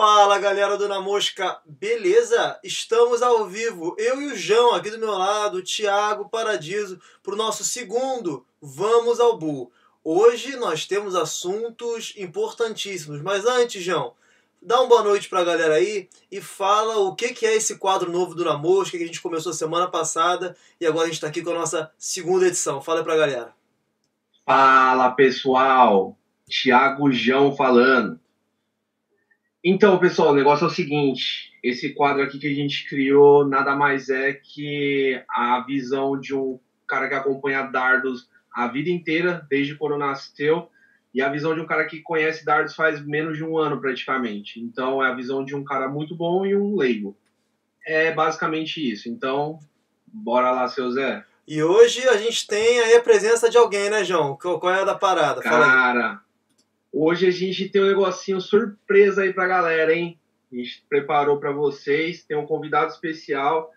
Fala galera do Na Mosca, beleza? Estamos ao vivo, eu e o João aqui do meu lado, o Thiago Paradiso, para o nosso segundo Vamos ao Bull. Hoje nós temos assuntos importantíssimos, mas antes, João, dá uma boa noite para a galera aí e fala o que, que é esse quadro novo do Na Mosca que a gente começou semana passada e agora a gente está aqui com a nossa segunda edição. Fala para a galera. Fala pessoal, Thiago João falando. Então, pessoal, o negócio é o seguinte: esse quadro aqui que a gente criou nada mais é que a visão de um cara que acompanha dardos a vida inteira, desde quando nasceu, e a visão de um cara que conhece dardos faz menos de um ano praticamente. Então, é a visão de um cara muito bom e um leigo. É basicamente isso. Então, bora lá, seu Zé. E hoje a gente tem aí a presença de alguém, né, João? Qual é a da parada? Cara. Hoje a gente tem um negocinho surpresa aí pra galera, hein? A gente preparou para vocês, tem um convidado especial.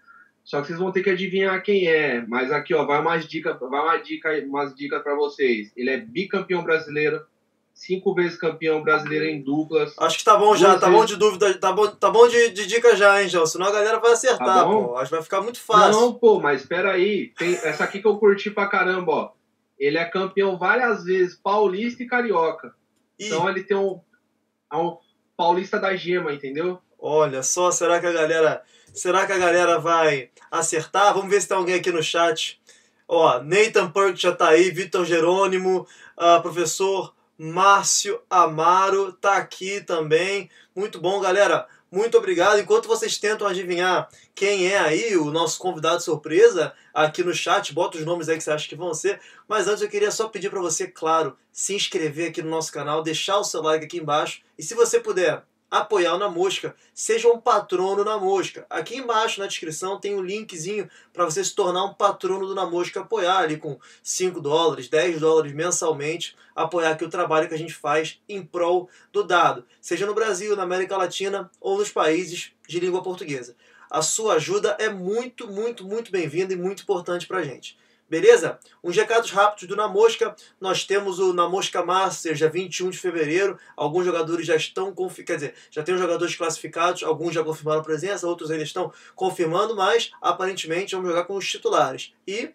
Só que vocês vão ter que adivinhar quem é. Mas aqui, ó, vai umas dicas, vai uma dica, umas dicas para vocês. Ele é bicampeão brasileiro, cinco vezes campeão brasileiro em duplas. Acho que tá bom já, tá bom de dúvida, tá bom, tá bom de, de dica já, hein, João? Senão a galera vai acertar, tá pô. Acho que vai ficar muito fácil. Não, pô, mas espera aí. Tem essa aqui que eu curti pra caramba, ó. Ele é campeão várias vezes, paulista e carioca. Então ele tem um, é um paulista da gema, entendeu? Olha só, será que a galera, será que a galera vai acertar? Vamos ver se tem alguém aqui no chat. Ó, Nathan Perk já tá aí, Vitor Jerônimo, uh, professor Márcio Amaro tá aqui também. Muito bom, galera. Muito obrigado. Enquanto vocês tentam adivinhar quem é aí o nosso convidado surpresa, aqui no chat, bota os nomes aí que você acha que vão ser. Mas antes eu queria só pedir para você, claro, se inscrever aqui no nosso canal, deixar o seu like aqui embaixo. E se você puder apoiar Na Mosca, seja um patrono na Mosca. Aqui embaixo na descrição tem um linkzinho para você se tornar um patrono do Na Mosca, apoiar ali com 5 dólares, 10 dólares mensalmente, apoiar aqui o trabalho que a gente faz em prol do dado, seja no Brasil, na América Latina ou nos países de língua portuguesa. A sua ajuda é muito, muito, muito bem-vinda e muito importante para a gente. Beleza? Uns recados rápidos do Na Mosca. Nós temos o Na Mosca Masters, dia 21 de fevereiro. Alguns jogadores já estão confirmados, quer dizer, já tem os jogadores classificados, alguns já confirmaram presença, outros ainda estão confirmando, mas aparentemente vamos jogar com os titulares. E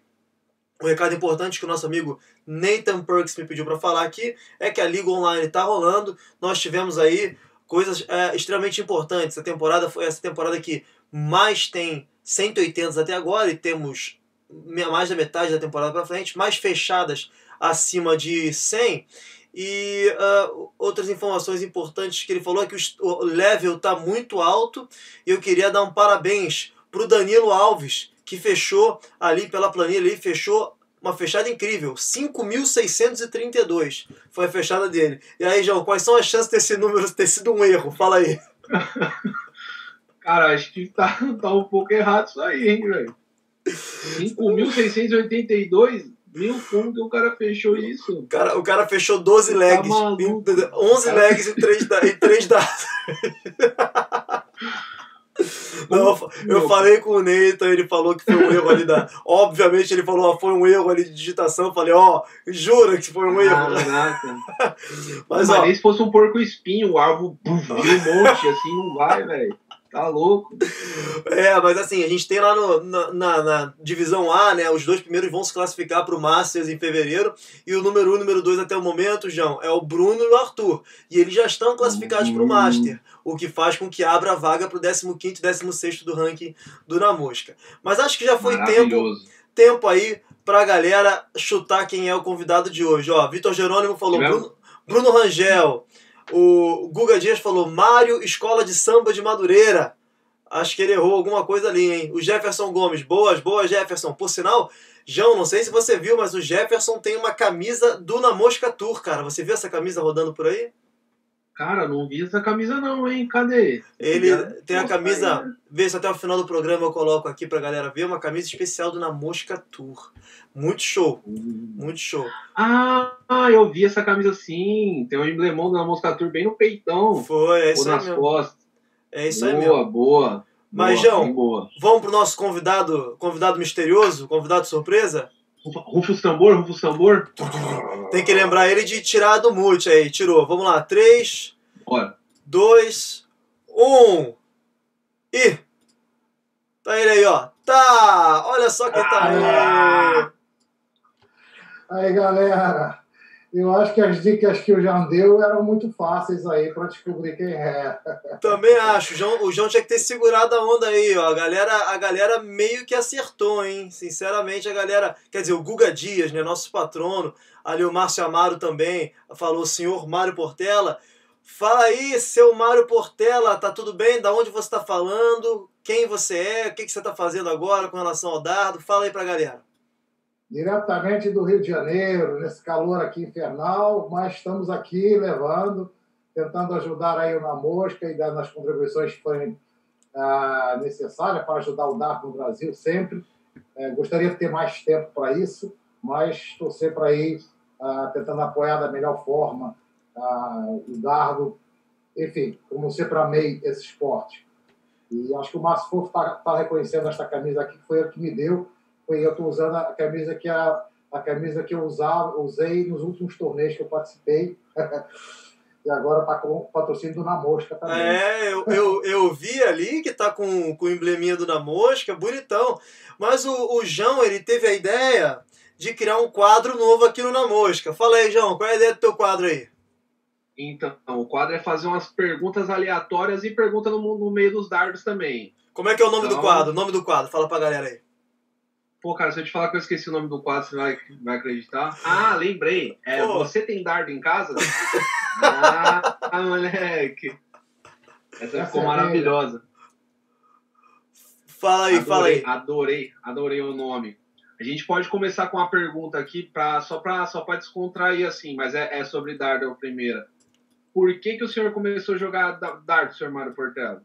um recado importante que o nosso amigo Nathan Perks me pediu para falar aqui é que a Liga Online está rolando. Nós tivemos aí coisas é, extremamente importantes. A temporada foi essa temporada que mais tem 180 até agora e temos mais da metade da temporada para frente, mais fechadas acima de 100. E uh, outras informações importantes que ele falou é que o level está muito alto. E eu queria dar um parabéns para o Danilo Alves, que fechou ali pela planilha, ali, fechou uma fechada incrível, 5.632 foi a fechada dele. E aí, João, quais são as chances desse número ter sido um erro? Fala aí. Cara, acho que tá, tá um pouco errado isso aí, hein, velho. 5.682 mil, que o cara fechou isso? O cara, o cara fechou 12 tá legs, maluco, 11 cara. legs e 3, e 3 dados. Não, eu falei com o Neita, ele falou que foi um erro ali da. Obviamente ele falou, ó, foi um erro ali de digitação. Eu falei, ó, jura que foi um erro. Caraca. Mas, Mas ó, se fosse um porco espinho, o alvo um monte, assim, não vai, velho. Tá louco. É, mas assim, a gente tem lá no, na, na, na, divisão A, né? Os dois primeiros vão se classificar para o Masters em fevereiro. E o número 1 um, e o número 2 até o momento, João, é o Bruno e o Arthur. E eles já estão classificados para o Master. O que faz com que abra a vaga para o 15 e 16 do ranking do Na Mosca. Mas acho que já foi tempo, tempo aí para a galera chutar quem é o convidado de hoje. Ó, Vitor Jerônimo falou Bruno, Bruno Rangel. O Guga Dias falou Mário, Escola de Samba de Madureira. Acho que ele errou alguma coisa ali, hein? O Jefferson Gomes, boas, boas, Jefferson. Por sinal, João, não sei se você viu, mas o Jefferson tem uma camisa do Na Mosca Tour, cara. Você viu essa camisa rodando por aí? Cara, não vi essa camisa não, hein? Cadê? Ele tem a camisa. Vê se até o final do programa eu coloco aqui pra galera ver. Uma camisa especial do Na Mosca Tour. Muito show. Hum. Muito show. Ah, eu vi essa camisa sim. Tem um emblemão do Na Mosca Tour bem no peitão. Foi, é isso ou nas mesmo. costas. É isso boa, aí mesmo. Boa, boa. Mas, João, vamos pro nosso convidado, convidado misterioso, convidado surpresa? Rufus tambor, Rufus tambor. Tem que lembrar ele de tirar do mute aí. Tirou. Vamos lá. 3, Bora. 2, Um. E. Tá ele aí, ó. Tá! Olha só quem tá aí. Aí, galera. Eu acho que as dicas que o João deu eram muito fáceis aí para descobrir quem é. Também acho. O João, o João tinha que ter segurado a onda aí, ó. A galera, a galera meio que acertou, hein? Sinceramente, a galera. Quer dizer, o Guga Dias, né? Nosso patrono. Ali o Márcio Amaro também falou, senhor Mário Portela. Fala aí, seu Mário Portela, tá tudo bem? Da onde você tá falando? Quem você é? O que, que você tá fazendo agora com relação ao dardo? Fala aí pra galera diretamente do Rio de Janeiro, nesse calor aqui infernal, mas estamos aqui levando, tentando ajudar aí na mosca e dando as contribuições que forem ah, necessárias para ajudar o dardo no Brasil sempre. É, gostaria de ter mais tempo para isso, mas estou sempre aí ah, tentando apoiar da melhor forma ah, o dardo, enfim, como sempre amei esse esporte. E acho que o Márcio Fofo está tá reconhecendo esta camisa aqui, que foi ele que me deu, eu estou usando a camisa que a, a camisa que eu usava, usei nos últimos torneios que eu participei. e agora está com o patrocínio do Na Mosca também. É, eu, eu, eu vi ali que está com, com o embleminha do Na Mosca, bonitão. Mas o, o João, ele teve a ideia de criar um quadro novo aqui no Na Mosca. Fala aí, João, qual é a ideia do teu quadro aí? Então, o quadro é fazer umas perguntas aleatórias e pergunta no, no meio dos dardos também. Como é que é o nome então... do quadro? O nome do quadro, fala pra galera aí. Pô, cara, se eu te falar que eu esqueci o nome do quadro, você vai, vai acreditar? Ah, lembrei. É, você tem dardo em casa? ah, moleque. Essa ficou maravilhosa. Fala aí, adorei, fala aí. Adorei, adorei o nome. A gente pode começar com uma pergunta aqui, pra, só para só pra descontrair assim, mas é, é sobre dardo a primeira. Por que, que o senhor começou a jogar dardo, senhor Mário Portela?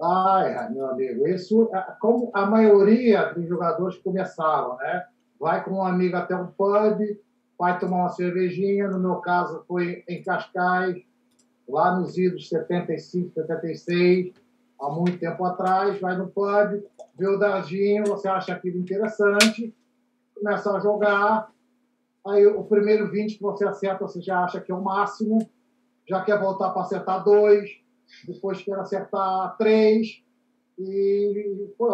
Ai, meu amigo, isso, é, como a maioria dos jogadores começaram, né? Vai com um amigo até um pub, vai tomar uma cervejinha, no meu caso foi em Cascais, lá nos idos 75, 76, há muito tempo atrás, vai no pub, vê o dardinho, você acha aquilo interessante, começa a jogar, aí o primeiro 20 que você acerta, você já acha que é o máximo, já quer voltar para acertar dois, depois quero acertar três. E pô,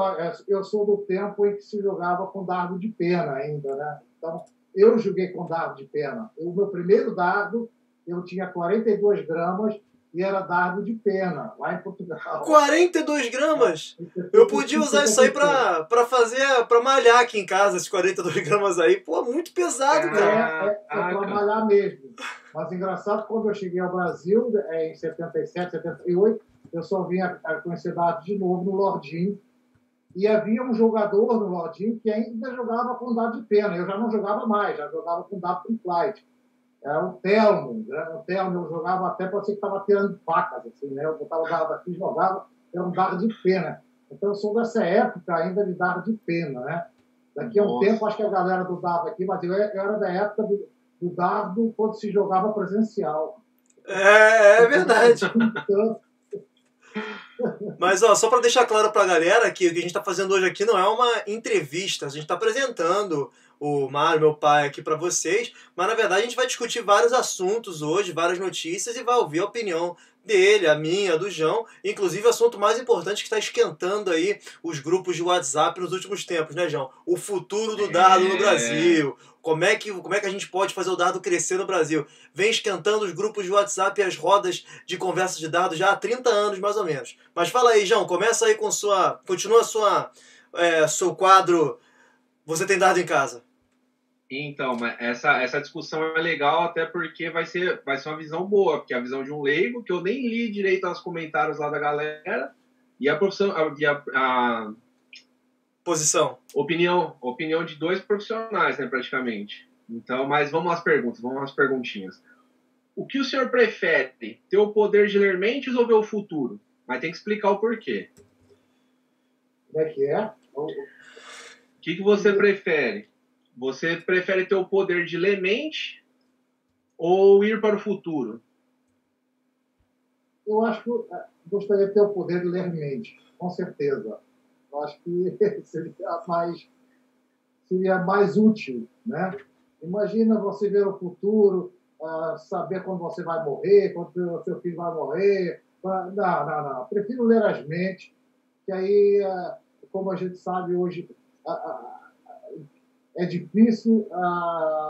eu sou do tempo em que se jogava com dardo de pena ainda, né? Então, eu joguei com dardo de pena. O meu primeiro dardo, eu tinha 42 gramas e era dardo de pena, lá em Portugal. 42 gramas? Eu podia usar isso aí para fazer, para malhar aqui em casa, esses 42 gramas aí. Pô, muito pesado, cara. É, é, é para malhar mesmo. Mas engraçado, quando eu cheguei ao Brasil, é, em 77, 78, eu só vim a, a conhecer dado de novo no Lordinho. E havia um jogador no Lordinho que ainda jogava com dado de pena. Eu já não jogava mais, já jogava com dado com flight era o Telmo, era né? o Telmo, eu jogava até para você que estava tirando facas, assim, né? Eu botava o dardo aqui e jogava, era um dardo de pena. Então eu sou dessa época ainda de dardo de pena, né? Daqui a um Nossa. tempo, acho que a galera do dardo aqui, mas eu, era da época do, do dardo quando se jogava presencial. É, é verdade. Então, mas ó, só para deixar claro para a galera que o que a gente está fazendo hoje aqui não é uma entrevista, a gente está apresentando o Mário, meu pai, aqui para vocês, mas na verdade a gente vai discutir vários assuntos hoje, várias notícias e vai ouvir a opinião dele, a minha, do João, inclusive o assunto mais importante que está esquentando aí os grupos de WhatsApp nos últimos tempos, né, João? O futuro do dado no é. Brasil. Como é, que, como é que a gente pode fazer o dado crescer no Brasil? Vem esquentando os grupos de WhatsApp e as rodas de conversa de dados já há 30 anos, mais ou menos. Mas fala aí, João, começa aí com sua. Continua sua, é, seu quadro. Você tem dado em casa? Então, essa, essa discussão é legal até porque vai ser, vai ser uma visão boa, porque é a visão de um leigo, que eu nem li direito os comentários lá da galera, e a profissão, a, a, posição. Opinião, opinião de dois profissionais, né, praticamente. Então, mas vamos às perguntas, vamos às perguntinhas. O que o senhor prefere? Ter o poder de ler mentes ou ver o futuro? Mas tem que explicar o porquê. Como é que é? O que, que você prefere? Você prefere ter o poder de ler mente ou ir para o futuro? Eu acho que eh, gostaria de ter o poder de ler mente, com certeza. Eu acho que seria mais, seria mais útil, né? Imagina você ver o futuro, uh, saber quando você vai morrer, quando seu filho vai morrer, Não, não, não. Prefiro ler as mentes, que aí, é, como a gente sabe hoje, é difícil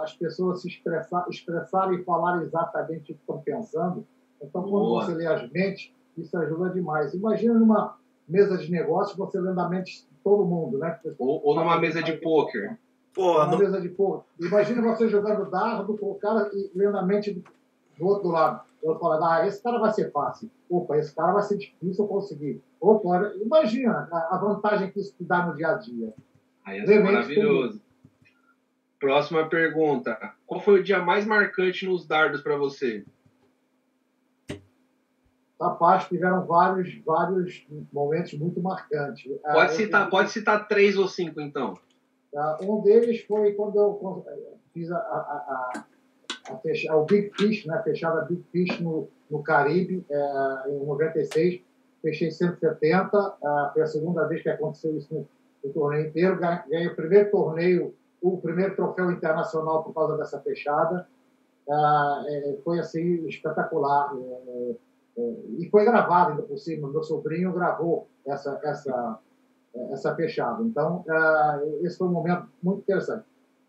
as pessoas se expressar, expressarem e falarem exatamente o que estão pensando. Então, quando Boa. você lê as mentes, isso ajuda demais. Imagina numa mesa de negócios você lendo a mente de todo mundo, né? Ou, ou numa mesa de pôquer. Pô, numa mesa de pôquer. Imagina você jogando dardo com o cara e lendo a mente do, outro lado. Eu falo, ah, esse cara vai ser fácil. Opa, esse cara vai ser difícil eu conseguir. Opa, imagina a, a vantagem que isso te dá no dia a dia. Aí é maravilhoso. Próxima pergunta. Qual foi o dia mais marcante nos dardos para você? Rapaz, tiveram vários, vários momentos muito marcantes. Pode, ah, citar, pode citar três ou cinco, então. Ah, um deles foi quando eu fiz a, a, a, a o Big Fish, né? fechada Big Fish no, no Caribe, é, em 96. Fechei 170. É, foi a segunda vez que aconteceu isso no, no torneio inteiro. Ganhei o primeiro torneio, o primeiro troféu internacional por causa dessa fechada. É, foi assim espetacular. É, é, e foi gravado ainda por cima. Meu sobrinho gravou essa, essa, essa fechada. Então, uh, esse foi um momento muito interessante.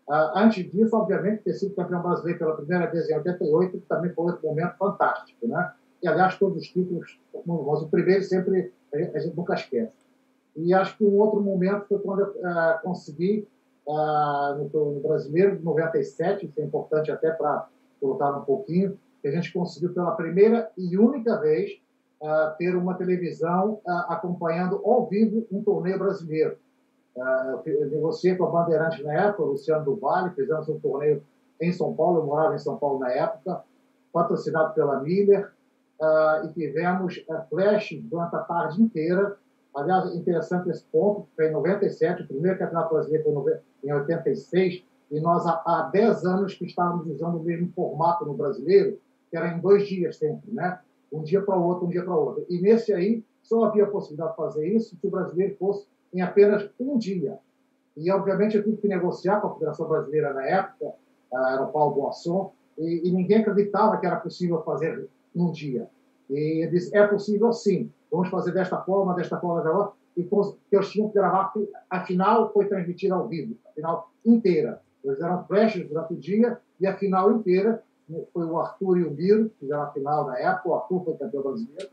Uh, antes disso, obviamente, ter sido campeão brasileiro pela primeira vez em 88 também foi outro momento fantástico, né? E, aliás, todos os títulos, mas o primeiro sempre a gente, nunca esquece. E acho que um outro momento foi quando eu uh, consegui, no, no Brasileiro de 97, isso é importante até para colocar um pouquinho, que a gente conseguiu pela primeira e única vez uh, ter uma televisão uh, acompanhando ao vivo um torneio brasileiro. Uh, eu negociei com a Bandeirante na época, o Luciano do Vale, fizemos um torneio em São Paulo, eu morava em São Paulo na época, patrocinado pela Miller, e tivemos flash durante a tarde inteira. Aliás, interessante esse ponto, foi em 97, o primeiro campeonato brasileiro foi em 86, e nós há 10 anos que estávamos usando o mesmo formato no brasileiro, que era em dois dias sempre, né? Um dia para o outro, um dia para o outro. E nesse aí, só havia possibilidade de fazer isso se o brasileiro fosse em apenas um dia. E, obviamente, eu tive que negociar com a Federação Brasileira na época, era o Paulo Boasson, e, e ninguém acreditava que era possível fazer num dia. E ele disse, é possível sim, vamos fazer desta forma, desta forma, desta forma. E eles tinham que gravar, a final foi transmitida ao vivo, a final inteira. Eles eram flashes durante o dia e a final inteira foi o Arthur e o Miro, que fizeram a final na época, o Arthur foi campeão brasileiro,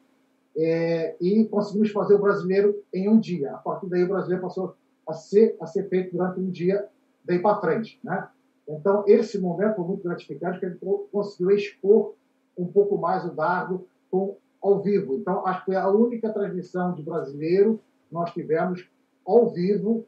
é, e conseguimos fazer o brasileiro em um dia. A partir daí, o brasileiro passou a ser, a ser feito durante um dia, daí para frente. Né? Então, esse momento foi muito gratificante, porque a gente conseguiu expor um pouco mais o dardo com, ao vivo. Então, acho que foi a única transmissão de brasileiro nós tivemos ao vivo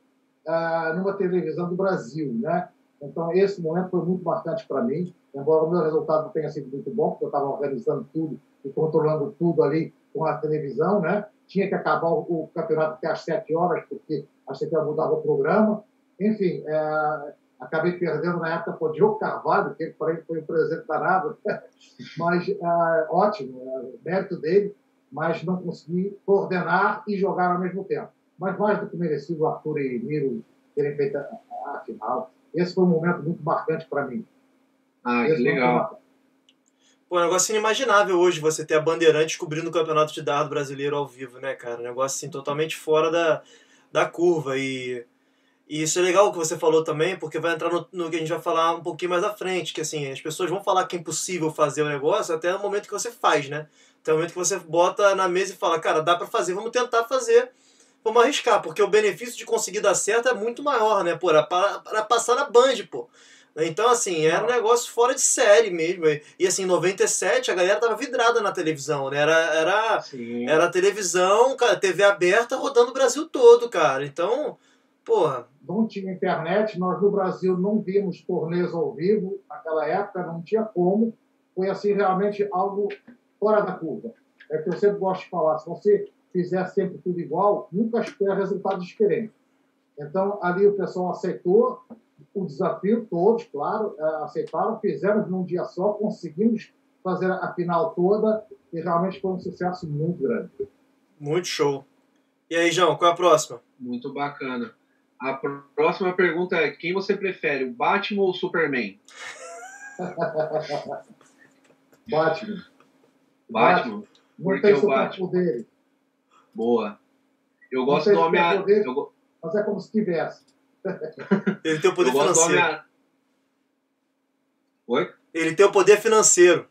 ah, numa televisão do Brasil. Né? Então, esse momento foi muito marcante para mim, embora o meu resultado tenha sido muito bom, porque eu estava organizando tudo e controlando tudo ali com a televisão, né? Tinha que acabar o, campeonato até às sete horas, porque a CT mudava o programa. Enfim, é, acabei perdendo na época para o Diogo Carvalho, que para ele foi um presente danado, mas é, ótimo, é, mérito dele, mas não consegui coordenar e jogar ao mesmo tempo. Mas mais do que merecido o Arthur e Miro terem feito a, a final esse foi um momento muito marcante para mim. Ah, Esse que legal. Pô, é um negócio inimaginável hoje você ter a Bandeirante cobrindo o campeonato de dardo brasileiro ao vivo, né, cara? Um negócio assim totalmente fora da, da curva. E, e isso é legal o que você falou também, porque vai entrar no, no, que a gente vai falar um pouquinho mais à frente, que assim, as pessoas vão falar que é impossível fazer o negócio até o momento que você faz, né? Até o momento que você bota na mesa e fala, cara, dá para fazer, vamos tentar fazer vamos arriscar, porque o benefício de conseguir dar certo é muito maior, né? Pô, para, para passar na Band, pô. Então, assim, era um negócio fora de série mesmo. E assim, em 97 a galera tava vidrada na televisão, né? Era, era, era televisão, cara, TV aberta rodando o Brasil todo, cara. Então, porra. Não tinha internet, nós no Brasil não vimos torneios ao vivo naquela época, não tinha como. Foi assim, realmente algo fora da curva. É que eu sempre gosto de falar, se você fizer sempre tudo igual, nunca espera resultados diferentes. Então, ali o pessoal aceitou o desafio, todos, claro, é, aceitaram, fizemos num dia só, conseguimos fazer a final toda e realmente foi um sucesso muito grande. Muito show. E aí, João, qual é a próxima? Muito bacana. A próxima pergunta é: quem você prefere, o Batman ou o Superman? Batman. Batman. Não Porque tem o Batman. superpoder, Boa. Eu gosto do Homem-Aranha. Eu, mas é como se tivesse. Ele tem o poder financeiro. Oi? Ele tem o poder financeiro.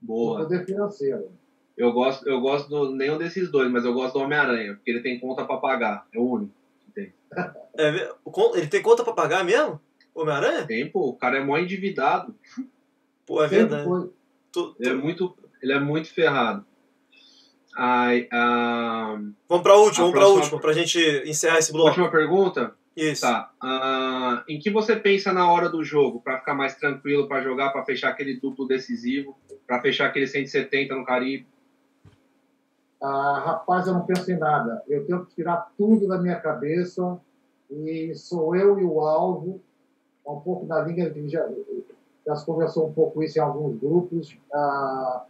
Boa. Poder financeiro. Eu gosto, eu gosto do nenhum desses dois, mas eu gosto do Homem-Aranha, porque ele tem conta pra pagar. É o único que tem. É, o ele tem conta pra pagar mesmo? Homem-Aranha? Tem, pô, o cara é mó endividado. Pô, é Sempre verdade. Tu- tu- é muito, ele é muito ferrado. Ai, ah, Vamos pra última, A vamos pra próxima- última, pra gente encerrar esse bloco. última pergunta? Isso. Tá. Ah, em que você pensa na hora do jogo para ficar mais tranquilo para jogar, para fechar aquele duplo decisivo, para fechar aquele 170 no Caribe? Ah, rapaz, eu não penso em nada. Eu tento tirar tudo da minha cabeça e sou eu e o alvo. É Um pouco na linha que já, já se conversou um pouco isso em alguns grupos. Ah,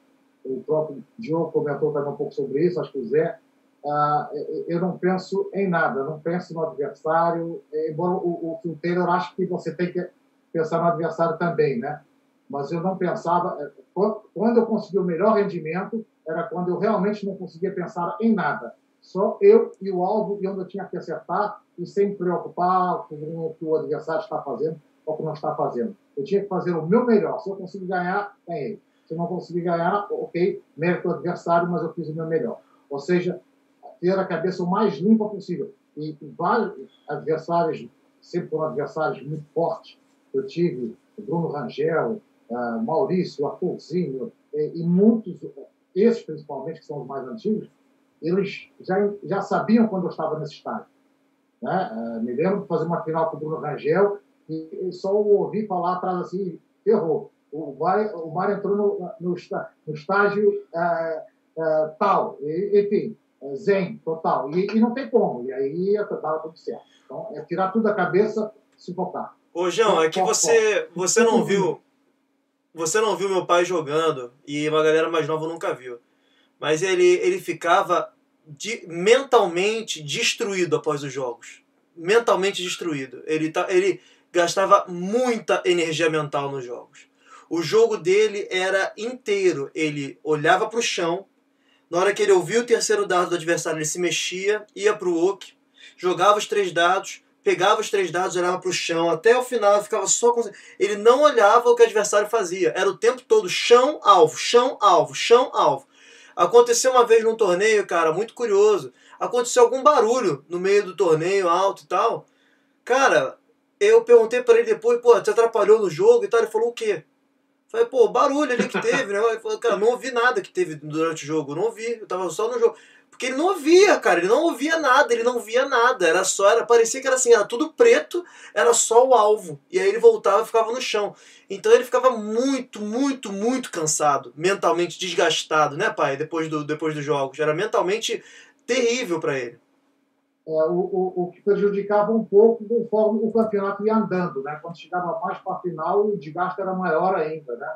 o próprio Diogo comentou também um pouco sobre isso, acho que o Zé. Ah, eu não penso em nada, não penso no adversário. Embora o, o Phil Taylor acho que você tem que pensar no adversário também, né? Mas eu não pensava. Quando eu consegui o melhor rendimento, era quando eu realmente não conseguia pensar em nada. Só eu e o alvo e onde eu tinha que acertar e sem me preocupar com o que o adversário está fazendo ou o que não está fazendo. Eu tinha que fazer o meu melhor. Se eu conseguir ganhar, ganhei. Se não conseguir ganhar, ok, mérito adversário, mas eu fiz o meu melhor. Ou seja, ter a cabeça o mais limpa possível. E vários adversários, sempre foram adversários muito fortes. Eu tive Bruno Rangel, ah, Maurício, Arthurzinho, e, e muitos, esses principalmente, que são os mais antigos, eles já, já sabiam quando eu estava nesse estágio. Né? Ah, me lembro de fazer uma final com o Bruno Rangel e, e só ouvi falar atrás assim, ferrou. O Mar, o Mar entrou no, no, no estágio ah, ah, tal, e, enfim, eh, zen, total. E, e não tem como, e aí estava tudo certo. Então, é tirar tudo da cabeça, se focar. Ô, João, é que você, você não viu. Você não viu meu pai jogando e uma galera mais nova nunca viu. Mas ele, ele ficava de- mentalmente destruído após os jogos. Mentalmente destruído. Ele, tá, ele gastava muita energia mental nos jogos. O jogo dele era inteiro. Ele olhava para o chão. Na hora que ele ouvia o terceiro dado do adversário, ele se mexia, ia para o oak, jogava os três dados, pegava os três dados, olhava para o chão, até o final ficava só com... Ele não olhava o que o adversário fazia. Era o tempo todo chão, alvo, chão, alvo, chão, alvo. Aconteceu uma vez num torneio, cara, muito curioso. Aconteceu algum barulho no meio do torneio, alto e tal. Cara, eu perguntei para ele depois, pô, te atrapalhou no jogo e tal. Ele falou o quê? Falei, pô, barulho ali que teve, né? Ele falou, cara, não ouvi nada que teve durante o jogo, não ouvi, eu tava só no jogo. Porque ele não ouvia, cara, ele não ouvia nada, ele não via nada, era só, era, parecia que era assim, era tudo preto, era só o alvo. E aí ele voltava e ficava no chão. Então ele ficava muito, muito, muito cansado, mentalmente desgastado, né, pai? Depois, do, depois dos jogos. Era mentalmente terrível para ele. É, o, o, o que prejudicava um pouco conforme o campeonato ia andando. Né? Quando chegava mais para a final, o desgaste era maior ainda. Né?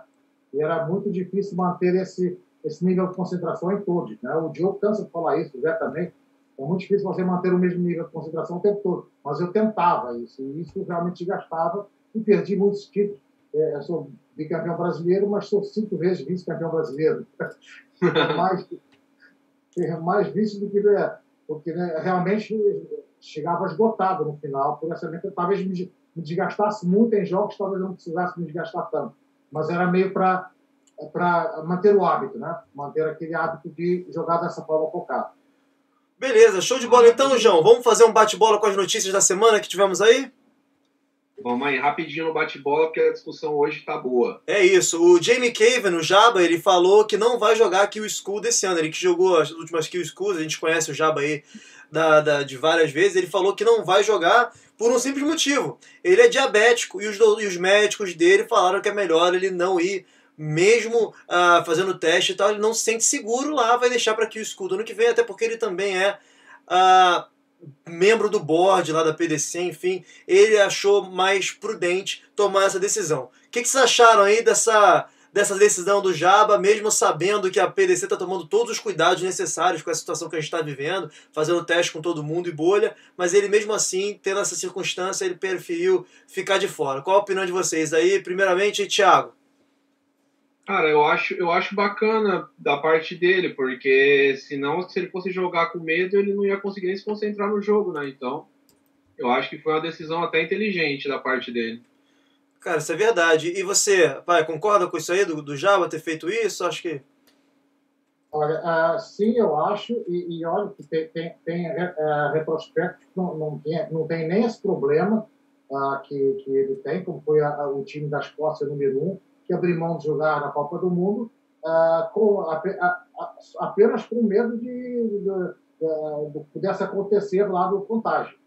E era muito difícil manter esse, esse nível de concentração em todos. Né? O Diogo cansa de falar isso, também. É muito difícil você manter o mesmo nível de concentração o tempo todo. Mas eu tentava isso, e isso realmente desgastava e perdi muitos títulos. É, eu sou bicampeão brasileiro, mas sou cinco vezes vice-campeão brasileiro. mais, mais vice do que é, porque né, realmente chegava esgotado no final, por essa talvez me, desgastasse muito em jogos, talvez não precisasse me desgastar tanto, mas era meio para para manter o hábito, né? Manter aquele hábito de jogar dessa forma focada. Beleza, show de bola então, João. Vamos fazer um bate-bola com as notícias da semana que tivemos aí? Vamos aí, rapidinho no bate-bola, porque a discussão hoje tá boa. É isso. O Jamie Caven, o Jaba, ele falou que não vai jogar Kill School desse ano. Ele que jogou as últimas Kill Schools, a gente conhece o Jaba aí da, da, de várias vezes. Ele falou que não vai jogar por um simples motivo. Ele é diabético e os, e os médicos dele falaram que é melhor ele não ir, mesmo uh, fazendo teste e tal. Ele não se sente seguro lá, vai deixar para Kill School do ano que vem, até porque ele também é. Uh, membro do board lá da PDC, enfim, ele achou mais prudente tomar essa decisão. O que, que vocês acharam aí dessa, dessa decisão do Jaba, mesmo sabendo que a PDC está tomando todos os cuidados necessários com a situação que a gente está vivendo, fazendo teste com todo mundo e bolha, mas ele mesmo assim, tendo essa circunstância, ele preferiu ficar de fora. Qual a opinião de vocês aí? Primeiramente, Thiago. Cara, eu acho, eu acho bacana da parte dele, porque senão, se ele fosse jogar com medo, ele não ia conseguir nem se concentrar no jogo, né? Então, eu acho que foi uma decisão até inteligente da parte dele. Cara, isso é verdade. E você, pai, concorda com isso aí do, do Java ter feito isso? Acho que. Olha, uh, sim, eu acho, e, e olha que tem, tem, tem uh, retrospecto que não, não, tem, não tem nem esse problema uh, que, que ele tem, como foi a, a, o time da Escócia número um, que abriu mão de jogar na Copa do Mundo com, a, apenas com medo de, de, de, de, pudesse acontecer lá do contágio.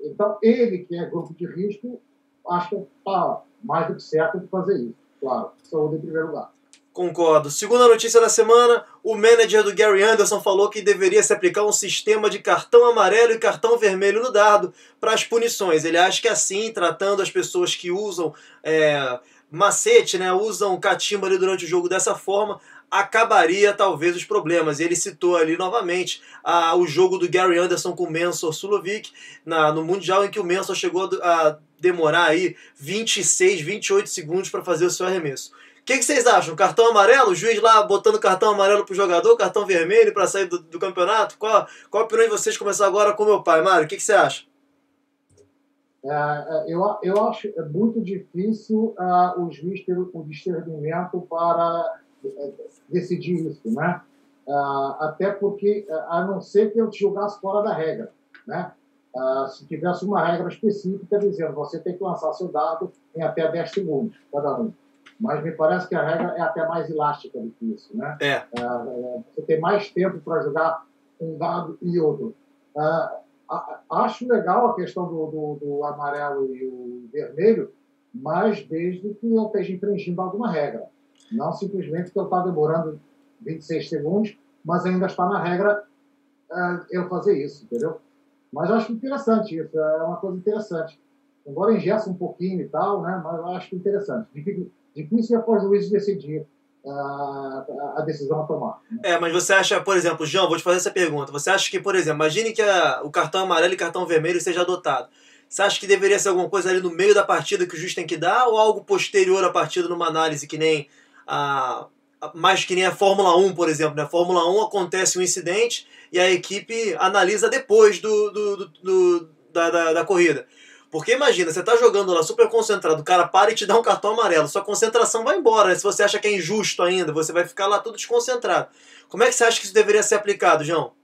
então, ele, que é grupo de risco, acho que está mais do que certo de fazer isso. Claro, saúde em primeiro lugar. Concordo. Segunda notícia da semana: o manager do Gary Anderson falou que deveria se aplicar um sistema de cartão amarelo e cartão vermelho no dado para as punições. Ele acha que assim, tratando as pessoas que usam é, macete, né, usam catimba ali durante o jogo dessa forma, acabaria talvez os problemas. E ele citou ali novamente a, o jogo do Gary Anderson com o Mensor Sulovic na, no Mundial, em que o Mensor chegou a demorar aí 26, 28 segundos para fazer o seu arremesso que, que vocês acham? Cartão amarelo? O juiz lá botando cartão amarelo pro jogador, cartão vermelho para sair do, do, campeonato? Qual, qual a opinião de vocês começar agora com meu pai? Mário, o que, que você acha? É, é eu, eu acho muito difícil uh, o juiz ter o discernimento para uh, decidir isso, né? Uh, até porque, a não ser que eu julgasse fora da regra, né? se tivesse uma regra específica dizendo você tem que lançar seu dado em até 10 segundos, cada um mas me parece que a regra é até mais elástica do que isso, né? É. é você tem mais tempo para jogar um dado e outro. É, acho legal a questão do, do, do, amarelo e o vermelho, mas desde que eu esteja infringindo alguma regra. Não simplesmente que eu está demorando 26 segundos, mas ainda está na regra é, eu fazer isso, entendeu? Mas acho interessante isso, é uma coisa interessante. Embora engessa um pouquinho e tal, né? Mas acho interessante. Difícil é para o juiz decidir a, a decisão a tomar. Né? É, mas você acha, por exemplo, João, vou te fazer essa pergunta. Você acha que, por exemplo, imagine que a, o cartão amarelo e cartão vermelho seja adotado. Você acha que deveria ser alguma coisa ali no meio da partida que o juiz tem que dar ou algo posterior à partida numa análise que nem a, mais que nem a Fórmula 1, por exemplo. Na né? Fórmula 1 acontece um incidente e a equipe analisa depois do, do, do, do da, da, da, corrida. Porque imagina, você tá jogando lá super concentrado, o cara para e te dá um cartão amarelo, sua concentração vai embora. Né? Se você acha que é injusto ainda, você vai ficar lá tudo desconcentrado. Como é que você acha que isso deveria ser aplicado, João?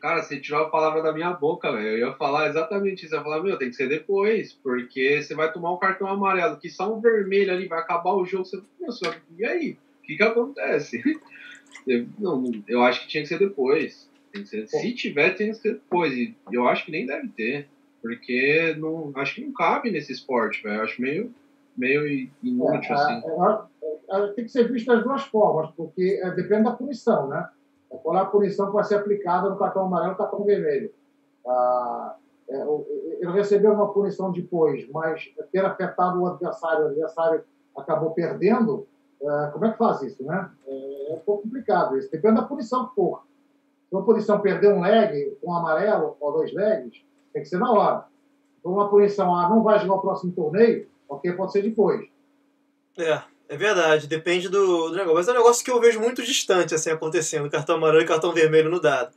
Cara, você tirou a palavra da minha boca, velho. Eu ia falar exatamente isso. Eu ia falar, meu, tem que ser depois, porque você vai tomar um cartão amarelo, que só um vermelho ali vai acabar o jogo. Você, meu, você e aí? O que que acontece? Eu, não, eu acho que tinha que ser depois. Ser, se tiver, tem que ser depois. E eu acho que nem deve ter. Porque não, acho que não cabe nesse esporte, velho. Acho meio, meio inútil, é, assim. É, é, tem que ser visto das duas formas, porque é, depende da punição, né? Qual é a punição que vai ser aplicada no cartão amarelo e cartão vermelho? Ah, é, ele recebeu uma punição depois, mas ter afetado o adversário, o adversário acabou perdendo, é, como é que faz isso, né? É, um pouco complicado isso. Depende da punição que for. Se uma punição perder um leg, um amarelo ou dois legs, tem que ser na hora. Então, uma punição, ah, não vai jogar o próximo torneio, ok, pode ser depois. É, é verdade, depende do, do, negócio. Mas é um negócio que eu vejo muito distante assim acontecendo, cartão amarelo e cartão vermelho no dado.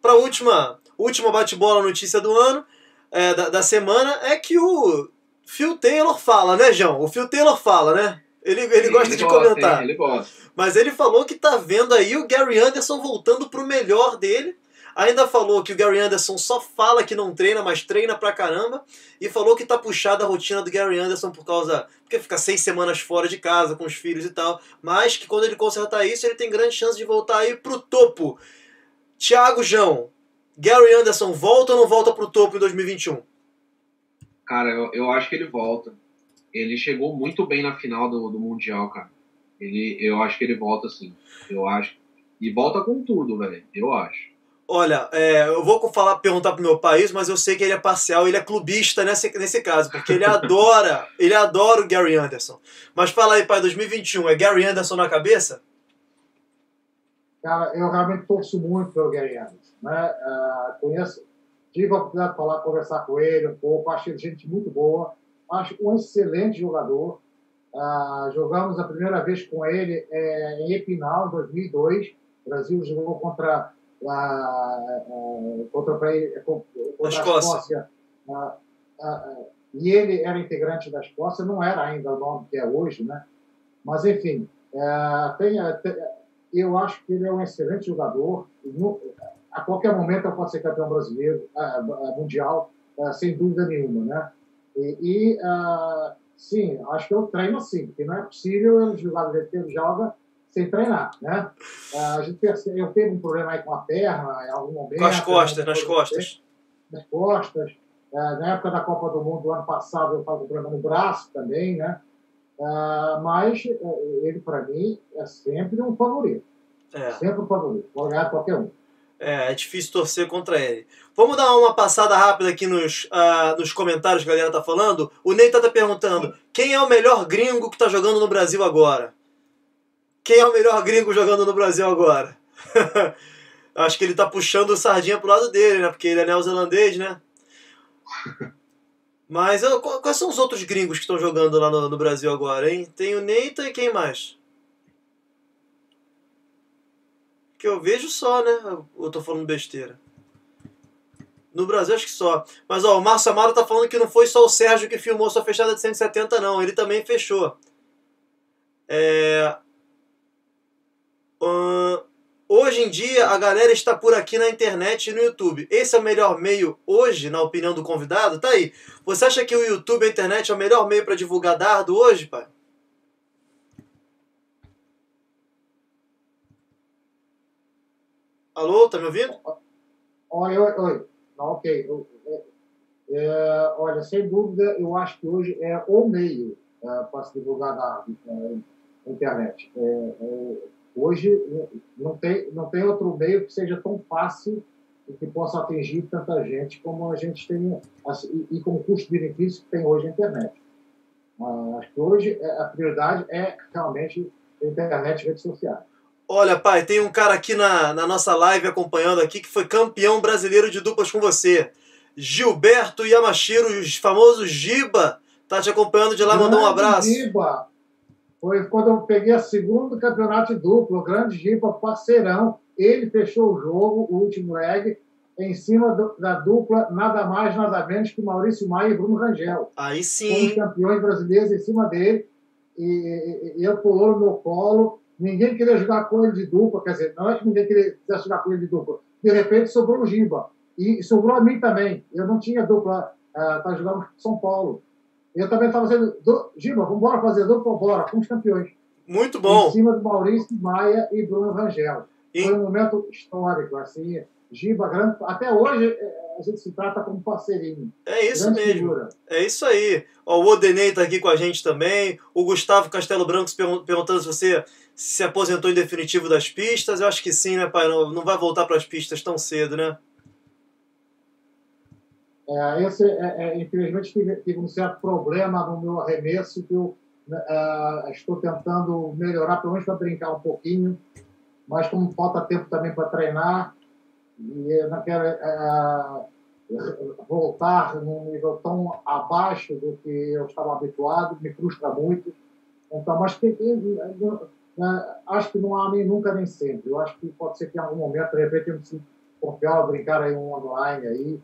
Para a última, última bate-bola notícia do ano, é, da, da semana, é que o Phil Taylor fala, né, João? O Phil Taylor fala, né? Ele, ele Sim, gosta ele de gosta, comentar. Hein, ele gosta. Mas ele falou que tá vendo aí o Gary Anderson voltando pro melhor dele Ainda falou que o Gary Anderson só fala que não treina, mas treina pra caramba. E falou que tá puxada a rotina do Gary Anderson por causa. Porque fica seis semanas fora de casa com os filhos e tal. Mas que quando ele consertar isso, ele tem grande chance de voltar aí pro topo. Thiago João, Gary Anderson volta ou não volta pro topo em 2021? Cara, eu, eu acho que ele volta. Ele chegou muito bem na final do, do Mundial, cara. Ele, eu acho que ele volta sim. Eu acho. E volta com tudo, velho. Eu acho. Olha, é, eu vou falar, perguntar pro meu país, mas eu sei que ele é parcial, ele é clubista nesse, nesse caso, porque ele adora, ele adora o Gary Anderson. Mas fala aí, pai, 2021, é Gary Anderson na cabeça? Cara, eu realmente torço muito pelo Gary Anderson. Né? Uh, conheço, tive a oportunidade de falar, conversar com ele um pouco, acho ele gente muito boa, acho um excelente jogador. Ah, jogamos a primeira vez com ele é, em Epinal, em 2002. O Brasil jogou contra, a, contra, contra a Escócia. Ah, ah, e ele era integrante da Escócia, não era ainda o nome que é hoje, né? Mas, enfim, é, tem, eu acho que ele é um excelente jogador. a qualquer momento ele pode ser campeão brasileiro, mundial, sem dúvida nenhuma, né? E, e sim, acho que eu treino assim, porque não é possível ele jogar do jeito que ele joga sem treinar, né? A gente percebe, eu teve um problema aí com a perna em algum momento. Com as costas, nas costas. Nas costas. Na época da Copa do Mundo do ano passado eu estava com problema no braço também, né? Mas ele, para mim, é sempre um favorito. É. Sempre um favorito. Pode ganhar qualquer um. É, é difícil torcer contra ele. Vamos dar uma passada rápida aqui nos, uh, nos comentários que a galera tá falando. O Ney tá, perguntando: quem é o melhor gringo que tá jogando no Brasil agora? Quem é o melhor gringo jogando no Brasil agora? Acho que ele tá puxando o sardinha pro lado dele, né? Porque ele é neozelandês, né? Mas eu, quais são os outros gringos que estão jogando lá no, no Brasil agora, hein? Tem o Neita e quem mais? Que eu vejo só, né? Eu tô falando besteira. No Brasil acho que só. Mas ó, o Márcio Amaro tá falando que não foi só o Sérgio que filmou sua fechada de 170, não. Ele também fechou. É... Uh... Hoje em dia a galera está por aqui na internet e no YouTube. Esse é o melhor meio hoje, na opinião do convidado? Tá aí. Você acha que o YouTube e a internet é o melhor meio para divulgar dardo hoje, pai? Alô, tá me ouvindo? Oi, oi, oi. Tá ok. É, olha, sem dúvida, eu acho que hoje é o meio é, para se divulgar na, é, internet. É, é, hoje não tem, não tem outro meio que seja tão fácil e que possa atingir tanta gente como a gente tem, assim, e, e com o custo-benefício que tem hoje a internet. Mas acho que hoje a prioridade é realmente a internet e redes sociais. Olha, pai, tem um cara aqui na, na nossa live acompanhando aqui que foi campeão brasileiro de duplas com você. Gilberto Yamashiro, o famoso Giba, tá te acompanhando de lá, mandou um abraço. Giba. Foi quando eu peguei a segundo campeonato de dupla, o grande Giba, parceirão. Ele fechou o jogo, o último leg, em cima do, da dupla, nada mais, nada menos que Maurício Maia e Bruno Rangel. Aí sim. Fomos campeões brasileiros em cima dele. E, e, e eu pulou no meu colo Ninguém queria jogar com ele de dupla, quer dizer, não é que ninguém queria jogar com ele de dupla. De repente sobrou o Giba. E sobrou a mim também. Eu não tinha dupla uh, para jogar no São Paulo. Eu também estava fazendo. Giba, vamos embora fazer dupla, bora, com os campeões. Muito bom. Em cima de Maurício Maia e Bruno Rangel. E... Foi um momento histórico, assim. Giba, grande. Até hoje é, a gente se trata como parceirinho. É isso grande mesmo. Figura. É isso aí. Ó, o Odenei está aqui com a gente também. O Gustavo Castelo Branco perguntando se você se aposentou em definitivo das pistas. Eu acho que sim, né, pai? Não, não vai voltar para as pistas tão cedo, né? É, esse, é, é, infelizmente, tive, um certo problema no meu arremesso que eu é, estou tentando melhorar, pelo menos para brincar um pouquinho, mas como falta tempo também para treinar, e eu não quero é, voltar num nível tão abaixo do que eu estava habituado, me frustra muito. Então, mas que, né, acho que não há nem nunca nem sempre. Eu acho que pode ser que em algum momento, de repente, eu me confiável, brincar aí um online aí.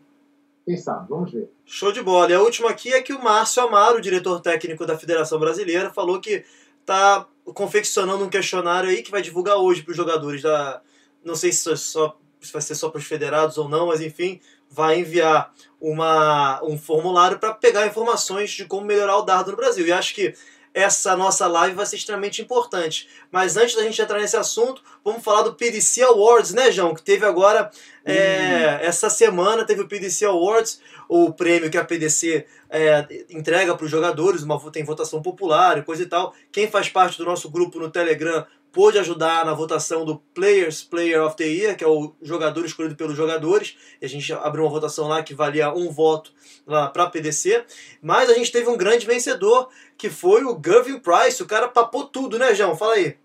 Quem sabe? Vamos ver. Show de bola. E a última aqui é que o Márcio Amaro, diretor técnico da Federação Brasileira, falou que está confeccionando um questionário aí que vai divulgar hoje para os jogadores da. Não sei se, é só, se vai ser só para os federados ou não, mas enfim, vai enviar uma, um formulário para pegar informações de como melhorar o dardo no Brasil. E acho que essa nossa live vai ser extremamente importante. Mas antes da gente entrar nesse assunto, vamos falar do PDC Awards, né, João? Que teve agora, é, é, essa semana, teve o PDC Awards, o prêmio que a PDC é, entrega para os jogadores, uma, tem votação popular e coisa e tal. Quem faz parte do nosso grupo no Telegram pôde ajudar na votação do Players Player of the Year, que é o jogador escolhido pelos jogadores. E a gente abriu uma votação lá que valia um voto para a PDC. Mas a gente teve um grande vencedor, que foi o Gavin Price. O cara papou tudo, né, João? Fala aí.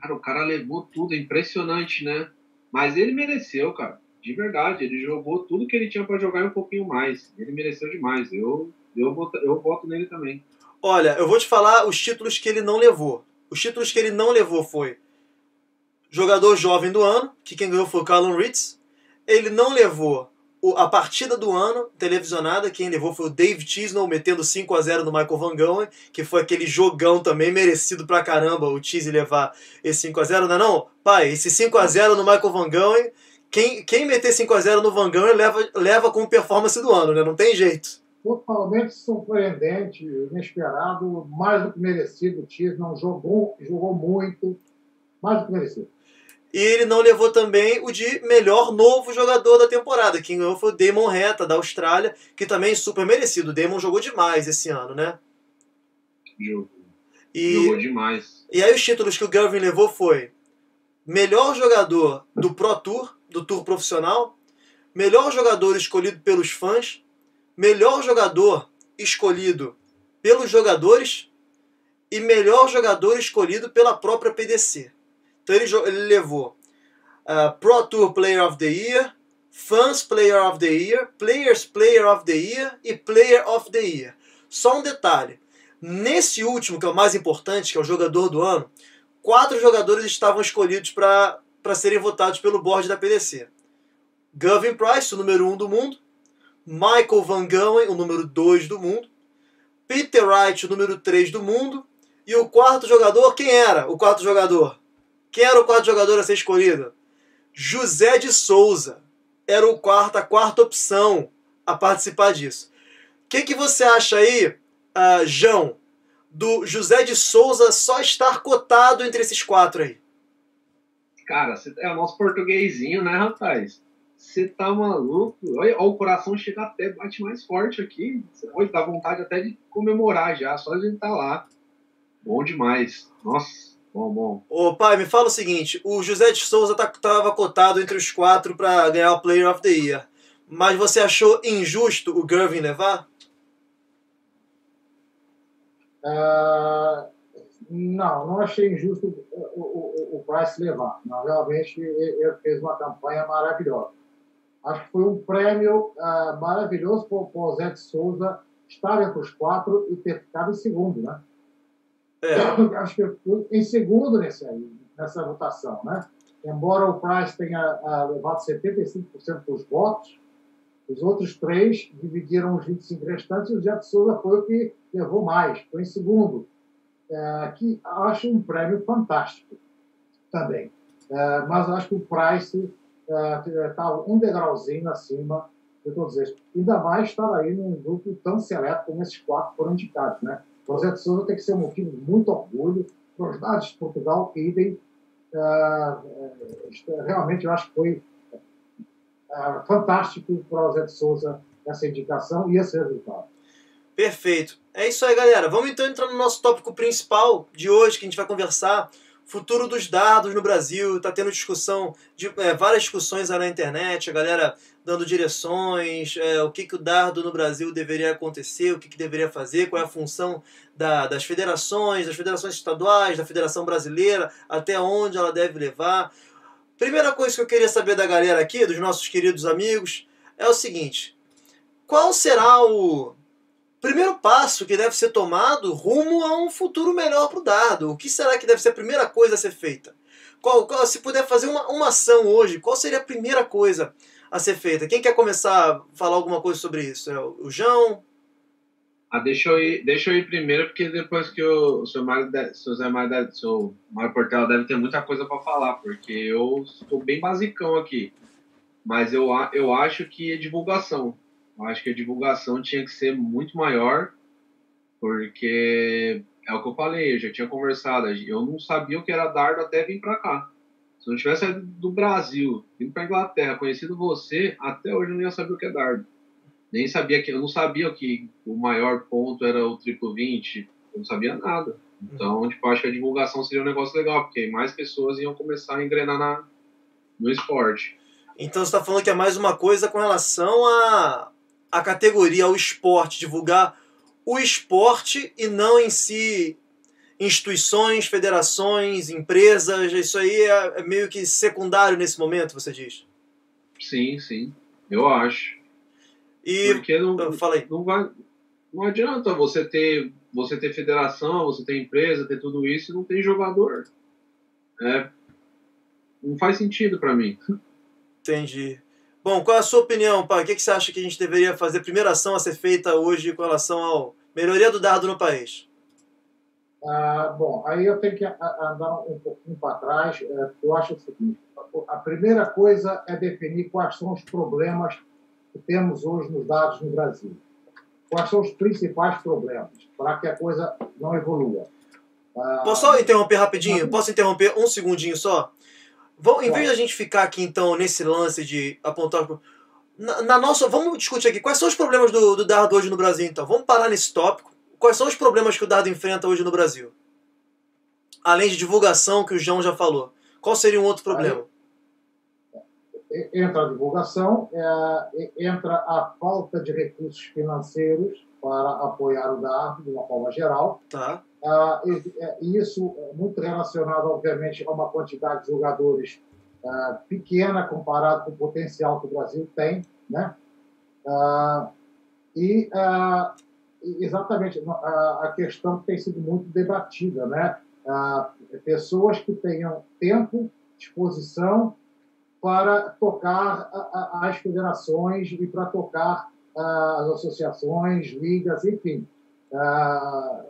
Cara, o cara levou tudo, é impressionante, né? Mas ele mereceu, cara. De verdade, ele jogou tudo que ele tinha para jogar e um pouquinho mais. Ele mereceu demais. Eu, eu, voto, eu voto nele também. Olha, eu vou te falar os títulos que ele não levou. Os títulos que ele não levou foi jogador jovem do ano, que quem ganhou foi o Callum Ritz. Ele não levou a partida do ano televisionada, quem levou foi o Dave Chisnell metendo 5 a 0 no Michael Van Gogh, que foi aquele jogão também merecido pra caramba o Cheese levar esse 5 a 0 não é não? Pai, esse 5 a 0 no Michael Van Gogh, quem, quem meter 5 a 0 no Van Gogh leva, leva como performance do ano, né? Não tem jeito. Totalmente surpreendente, inesperado, mais do que merecido. O não jogou, jogou muito, mais do que merecido. E ele não levou também o de melhor novo jogador da temporada. Quem ganhou foi o Damon Reta, da Austrália, que também é super merecido. O Damon jogou demais esse ano, né? Jogou. E, jogou demais. E aí os títulos que o Gervin levou foi melhor jogador do Pro Tour, do Tour profissional, melhor jogador escolhido pelos fãs, melhor jogador escolhido pelos jogadores e melhor jogador escolhido pela própria PDC. Então ele, ele levou uh, Pro Tour Player of the Year, Fans Player of the Year, Players Player of the Year e Player of the Year. Só um detalhe. Nesse último, que é o mais importante, que é o jogador do ano, quatro jogadores estavam escolhidos para serem votados pelo board da PDC. Gavin Price, o número 1 um do mundo. Michael Van Gogh, o número 2 do mundo. Peter Wright, o número 3 do mundo. E o quarto jogador, quem era o quarto jogador? Quem era o quarto jogador a ser escolhido? José de Souza. Era o quarto, a quarta opção a participar disso. O que, que você acha aí, uh, João, do José de Souza só estar cotado entre esses quatro aí? Cara, é o nosso portuguesinho, né, rapaz? Você tá maluco? Olha, o coração chega até, bate mais forte aqui. Olha, dá vontade até de comemorar já, só a gente tá lá. Bom demais. Nossa. Bom, bom. Ô, pai, me fala o seguinte: o José de Souza estava tá, cotado entre os quatro para ganhar o Player of the Year. Mas você achou injusto o Gervin levar? Uh, não, não achei injusto o, o, o Price levar. Não, realmente ele fez uma campanha maravilhosa. Acho que foi um prêmio uh, maravilhoso para o Zé de Souza estar entre os quatro e ter ficado em segundo, né? É. Acho que eu em segundo nesse aí, nessa votação, né? Embora o Price tenha uh, levado 75% dos votos, os outros três dividiram os 25 restantes e o Jeff Souza foi o que levou mais, foi em segundo, uh, que acho um prêmio fantástico também. Uh, mas acho que o Price estava um degrauzinho acima de todos eles. Ainda mais estar aí num grupo tão seleto como esses quatro foram indicados, né? José de Souza tem que ser um motivo de muito orgulho. Para os dados de Portugal, idem. Uh, realmente, eu acho que foi uh, fantástico para o José de Souza essa indicação e esse resultado. Perfeito. É isso aí, galera. Vamos então entrar no nosso tópico principal de hoje, que a gente vai conversar futuro dos dados no Brasil, está tendo discussão, de, é, várias discussões aí na internet, a galera dando direções, é, o que, que o dado no Brasil deveria acontecer, o que, que deveria fazer, qual é a função da, das federações, das federações estaduais, da Federação Brasileira, até onde ela deve levar. Primeira coisa que eu queria saber da galera aqui, dos nossos queridos amigos, é o seguinte: qual será o primeiro passo que deve ser tomado rumo a um futuro melhor para o dado. O que será que deve ser a primeira coisa a ser feita? Qual, qual, se puder fazer uma, uma ação hoje, qual seria a primeira coisa a ser feita? Quem quer começar a falar alguma coisa sobre isso? É o, o João? Ah, deixa eu, ir, deixa eu ir primeiro, porque depois que o, o seu Mário, seu Zé seu Mário Portela deve ter muita coisa para falar, porque eu estou bem basicão aqui. Mas eu, eu acho que é divulgação. Eu acho que a divulgação tinha que ser muito maior, porque é o que eu falei, eu já tinha conversado, eu não sabia o que era dardo até vir para cá. Se eu não tivesse saído do Brasil, vindo para Inglaterra, conhecido você, até hoje eu não ia saber o que é dardo. Nem sabia que eu não sabia que o maior ponto era o triplo 20, eu não sabia nada. Então, tipo, acho que a divulgação seria um negócio legal, porque mais pessoas iam começar a engrenar na, no esporte. Então você está falando que é mais uma coisa com relação a, a categoria, ao esporte, divulgar o esporte e não em si instituições, federações, empresas. Isso aí é, é meio que secundário nesse momento, você diz? Sim, sim. Eu acho. E Porque não, falei. não vai. Não adianta você ter você ter federação, você ter empresa, ter tudo isso, e não tem jogador. É, não faz sentido para mim. Entendi. Bom, qual é a sua opinião, pai? O que, que você acha que a gente deveria fazer? Primeira ação a ser feita hoje com relação ao melhoria do dado no país? Ah, bom, aí eu tenho que andar um pouquinho para trás. É, eu acho o seguinte: a primeira coisa é definir quais são os problemas que temos hoje nos dados no Brasil. Quais são os principais problemas para que a coisa não evolua? Ah, Posso só interromper rapidinho? Posso interromper um segundinho só? Vamos, em vez da gente ficar aqui, então, nesse lance de apontar. Na, na, nossa. Vamos discutir aqui. Quais são os problemas do, do Dardo hoje no Brasil, então? Vamos parar nesse tópico. Quais são os problemas que o Dardo enfrenta hoje no Brasil? Além de divulgação, que o João já falou. Qual seria um outro problema? Aí, entra a divulgação, é, entra a falta de recursos financeiros para apoiar o Dardo de uma forma geral. Tá. Ah, e isso é muito relacionado, obviamente, a uma quantidade de jogadores ah, pequena comparado com o potencial que o Brasil tem, né? Ah, e exatamente a questão que tem sido muito debatida, né? pessoas que tenham tempo, disposição para tocar as federações e para tocar as associações, ligas, enfim ah,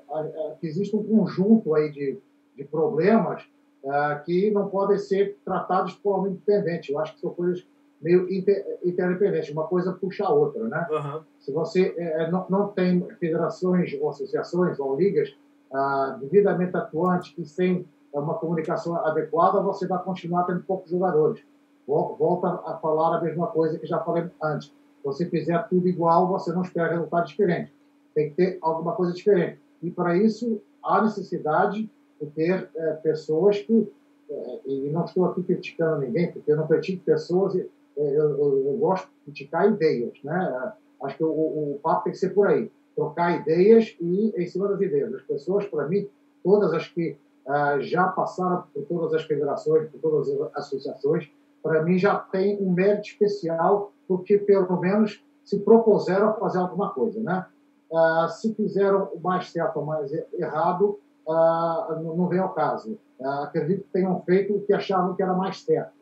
existe um conjunto aí de, de problemas ah, que não podem ser tratados de forma independente. Eu acho que são coisas meio inter, interdependentes, uma coisa puxa a outra, né? Uhum. Se você é, não, não tem federações ou associações ou ligas ah, devidamente atuantes e sem uma comunicação adequada, você vai continuar tendo poucos jogadores. Volta a falar a mesma coisa que já falei antes. Se você fizer tudo igual, você não espera resultados diferentes. Tem que ter alguma coisa diferente. E para isso há necessidade de ter é, pessoas que, é, e não estou aqui criticando ninguém, porque eu não critico pessoas, é, eu, eu, eu, gosto de criticar ideias, né? Acho que o, o, papo tem que ser por aí, trocar ideias e em cima das ideias. As pessoas, para mim, todas as que uh, já passaram por todas as federações, por todas as associações, para mim já tem um mérito especial, porque pelo menos se propuseram a fazer alguma coisa, né? Ah, se fizeram o mais certo ou mais errado, ah, não vem ao caso. Ah, acredito que tenham feito o que achavam que era mais certo.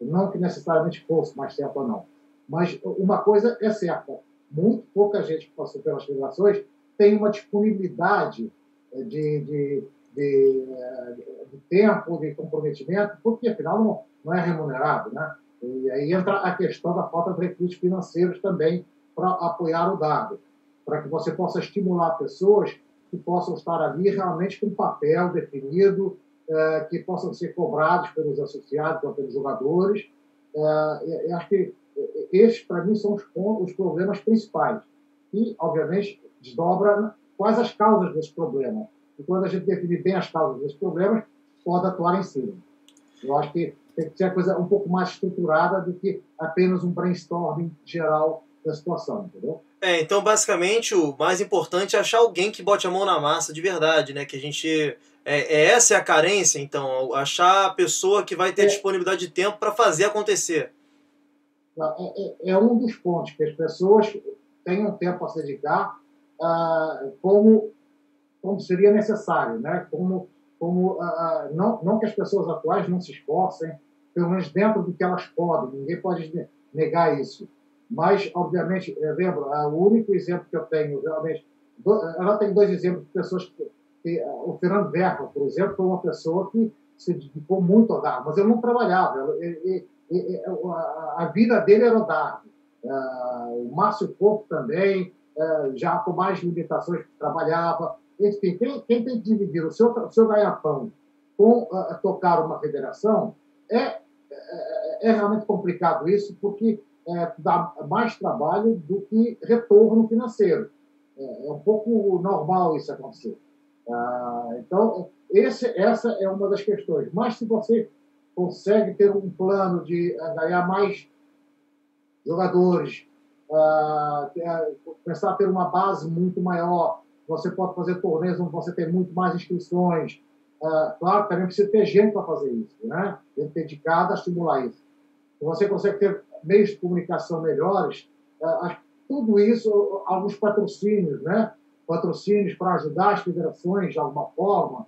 Não que necessariamente fosse mais certo ou não. Mas uma coisa é certa: muito pouca gente que passou pelas federações tem uma disponibilidade eh, de, de, de, eh, de tempo, de comprometimento, porque afinal não, não é remunerado. Né? E aí entra a questão da falta de recursos financeiros também para apoiar o dado para que você possa estimular pessoas que possam estar ali realmente com um papel definido, é, que possam ser cobrados pelos associados pelos jogadores. Eu acho que esses, para mim, são os, os problemas principais. E, obviamente, desdobra quais as causas desse problema. E quando a gente definir bem as causas desses problemas, pode atuar em cima. Eu acho que tem que ser uma coisa um pouco mais estruturada do que apenas um brainstorming geral da situação, entendeu? É, então basicamente o mais importante é achar alguém que bote a mão na massa de verdade, né? Que a gente. É, é essa é a carência, então, achar a pessoa que vai ter é. disponibilidade de tempo para fazer acontecer. É, é, é, um dos pontos, que as pessoas tenham tempo a se dedicar ah, como, como seria necessário, né? Como, como ah, não, não que as pessoas atuais não se esforcem, pelo menos dentro do que elas podem, ninguém pode negar isso mas, obviamente, lembro, o único exemplo que eu tenho, realmente, ela tem dois exemplos de pessoas que, que o Fernando Verma, por exemplo, foi uma pessoa que se dedicou muito ao dar, mas ele não trabalhava, a vida dele era o dar. O Márcio Porto também, já com mais limitações, trabalhava. Enfim, quem, quem tem que dividir o seu, o seu ganha-pão com tocar uma federação é, é, é realmente complicado isso, porque é, dá mais trabalho do que retorno financeiro. É, é um pouco normal isso acontecer. Ah, então, esse, essa é uma das questões. Mas se você consegue ter um plano de eh, ganhar mais jogadores, ah, começar a ter uma base muito maior, você pode fazer torneios onde você tem muito mais inscrições. Ah, claro, também precisa ter gente para fazer isso, né? Gente dedicada a estimular isso. Você consegue ter meios de comunicação melhores, é, tudo isso, alguns patrocínios, né? patrocínios para ajudar as federações de alguma forma,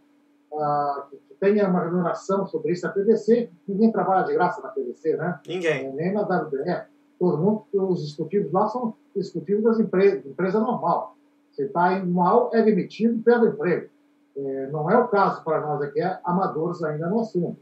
uh, que tenha uma remuneração sobre isso. A PVC, ninguém trabalha de graça na PVC, né? Ninguém. É, nem na WBE. Todo mundo, os executivos lá são executivos das empresas, empresa normal. Se está mal, é demitido pelo emprego. É, não é o caso para nós aqui, é amadores ainda no assunto.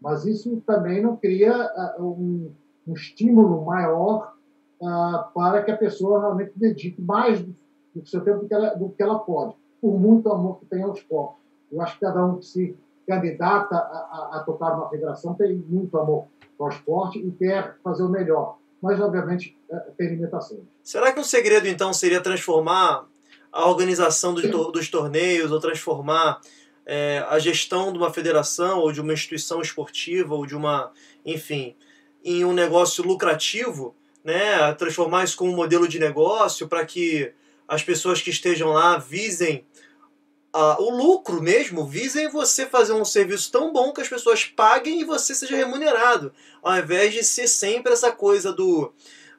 Mas isso também não cria uh, um, um, estímulo maior uh, para que a pessoa realmente dedique mais do, do seu tempo do que, ela, do que ela pode, por muito amor que tem ao esporte. Eu acho que cada um que se candidata a, a, a tocar uma federação tem muito amor ao esporte e quer fazer o melhor. Mas, obviamente, é, tem limitações. Será que o segredo, então, seria transformar a organização dos, dos torneios ou transformar é, a gestão de uma federação ou de uma instituição esportiva ou de uma, enfim, em um negócio lucrativo, né? Transformar isso como um modelo de negócio para que as pessoas que estejam lá visem uh, o lucro mesmo, visem você fazer um serviço tão bom que as pessoas paguem e você seja remunerado, ao invés de ser sempre essa coisa do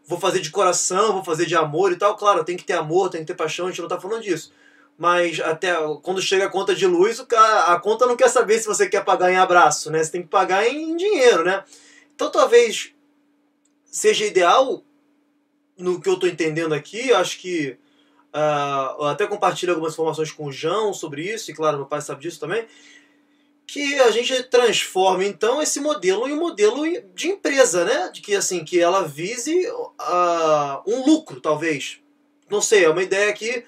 vou fazer de coração, vou fazer de amor e tal. Claro, tem que ter amor, tem que ter paixão, a gente não está falando disso. Mas até quando chega a conta de luz, a conta não quer saber se você quer pagar em abraço, né? Você tem que pagar em dinheiro, né? Então talvez seja ideal, no que eu estou entendendo aqui, acho que uh, até compartilho algumas informações com o João sobre isso, e claro, meu pai sabe disso também, que a gente transforma então esse modelo em um modelo de empresa, né? De que assim que ela vise uh, um lucro, talvez. Não sei, é uma ideia aqui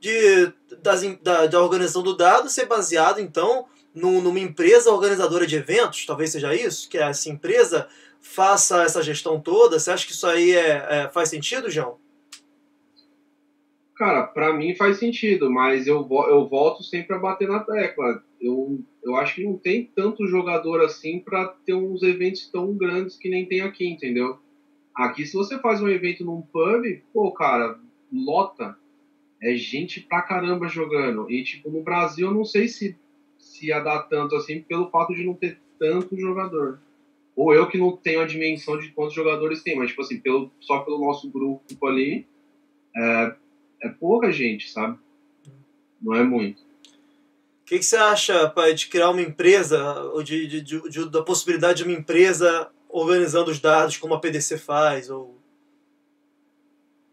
de das, da, da organização do dado ser baseado então num, numa empresa organizadora de eventos, talvez seja isso, que essa empresa faça essa gestão toda. Você acha que isso aí é, é faz sentido, João? Cara, para mim faz sentido, mas eu, eu volto sempre a bater na tecla. Eu, eu acho que não tem tanto jogador assim para ter uns eventos tão grandes que nem tem aqui, entendeu? Aqui, se você faz um evento num pub, pô, cara, lota. É gente pra caramba jogando. E, tipo, no Brasil, eu não sei se, se ia dar tanto assim pelo fato de não ter tanto jogador. Ou eu que não tenho a dimensão de quantos jogadores tem, mas, tipo assim, pelo, só pelo nosso grupo ali, é, é pouca gente, sabe? Não é muito. O que, que, você acha, pai, de criar uma empresa, ou de, de, de, de, da possibilidade de uma empresa organizando os dados como a PDC faz? Ou...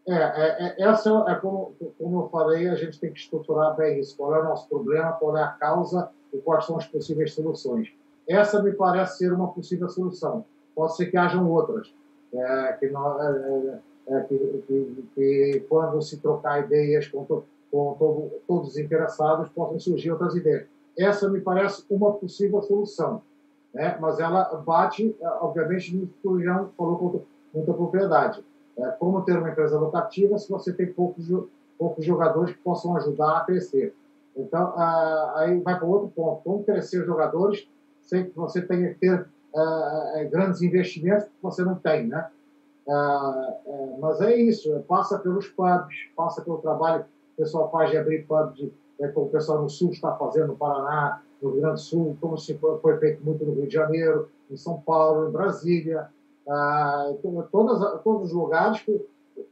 É, é, é essa é como, como eu falei, a gente tem que estruturar bem isso. Qual é o nosso problema, qual é a causa e quais são as possíveis soluções. Essa me parece ser uma possível solução. Pode ser que hajam outras. É, que nós, é, é é, que, que, que, quando se trocar ideias com, to, com todo, todos os interessados, possam surgir outras ideias. Essa me parece uma possível solução, né? mas ela bate, obviamente, no que o Jean falou com muita propriedade. É, como ter uma empresa locativa se você tem poucos, poucos jogadores que possam ajudar a crescer? Então, aí vai para outro ponto. Como crescer os jogadores sem que você tenha que ter uh, grandes investimentos que você não tem, né? Ah, é, mas é isso, é, passa pelos pubs, passa pelo trabalho que o pessoal faz de abrir pubs, de, é, como o pessoal no Sul está fazendo, no Paraná, no Rio Grande do Sul, como se foi, foi feito muito no Rio de Janeiro, em São Paulo, em Brasília. Ah, então, todas, todos os lugares que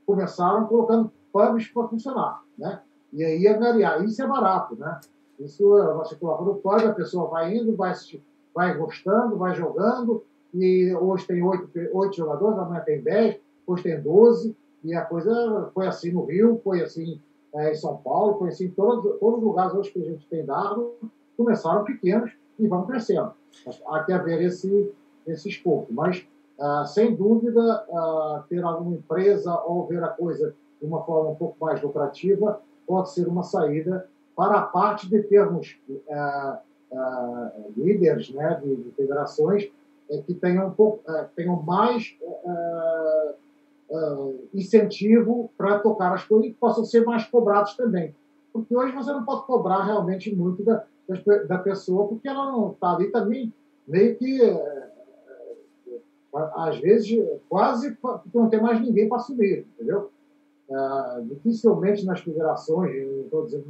começaram colocando pubs para funcionar. Né? E aí avaliar. Isso é barato. Né? Isso, você coloca no pub, a pessoa vai indo, vai, vai gostando, vai jogando, e hoje tem oito, oito jogadores, amanhã tem dez, hoje tem doze, e a coisa foi assim no Rio, foi assim é, em São Paulo, foi assim em todos, todos os lugares hoje que a gente tem dado, começaram pequenos e vão crescendo. Há que haver esse, esse esforço. Mas, ah, sem dúvida, ah, ter alguma empresa ou ver a coisa de uma forma um pouco mais lucrativa pode ser uma saída para a parte de termos ah, ah líderes né, de, de federações é, que tenham, é, tenham mais é, incentivo para tocar as coisas e que possam ser mais cobrados também. Porque hoje você não pode cobrar realmente muito da, da pessoa, porque ela não está ali também meio que às vezes, quase porque não tem mais ninguém para assumir, entendeu? Uh, dificilmente nas federações, estou dizendo,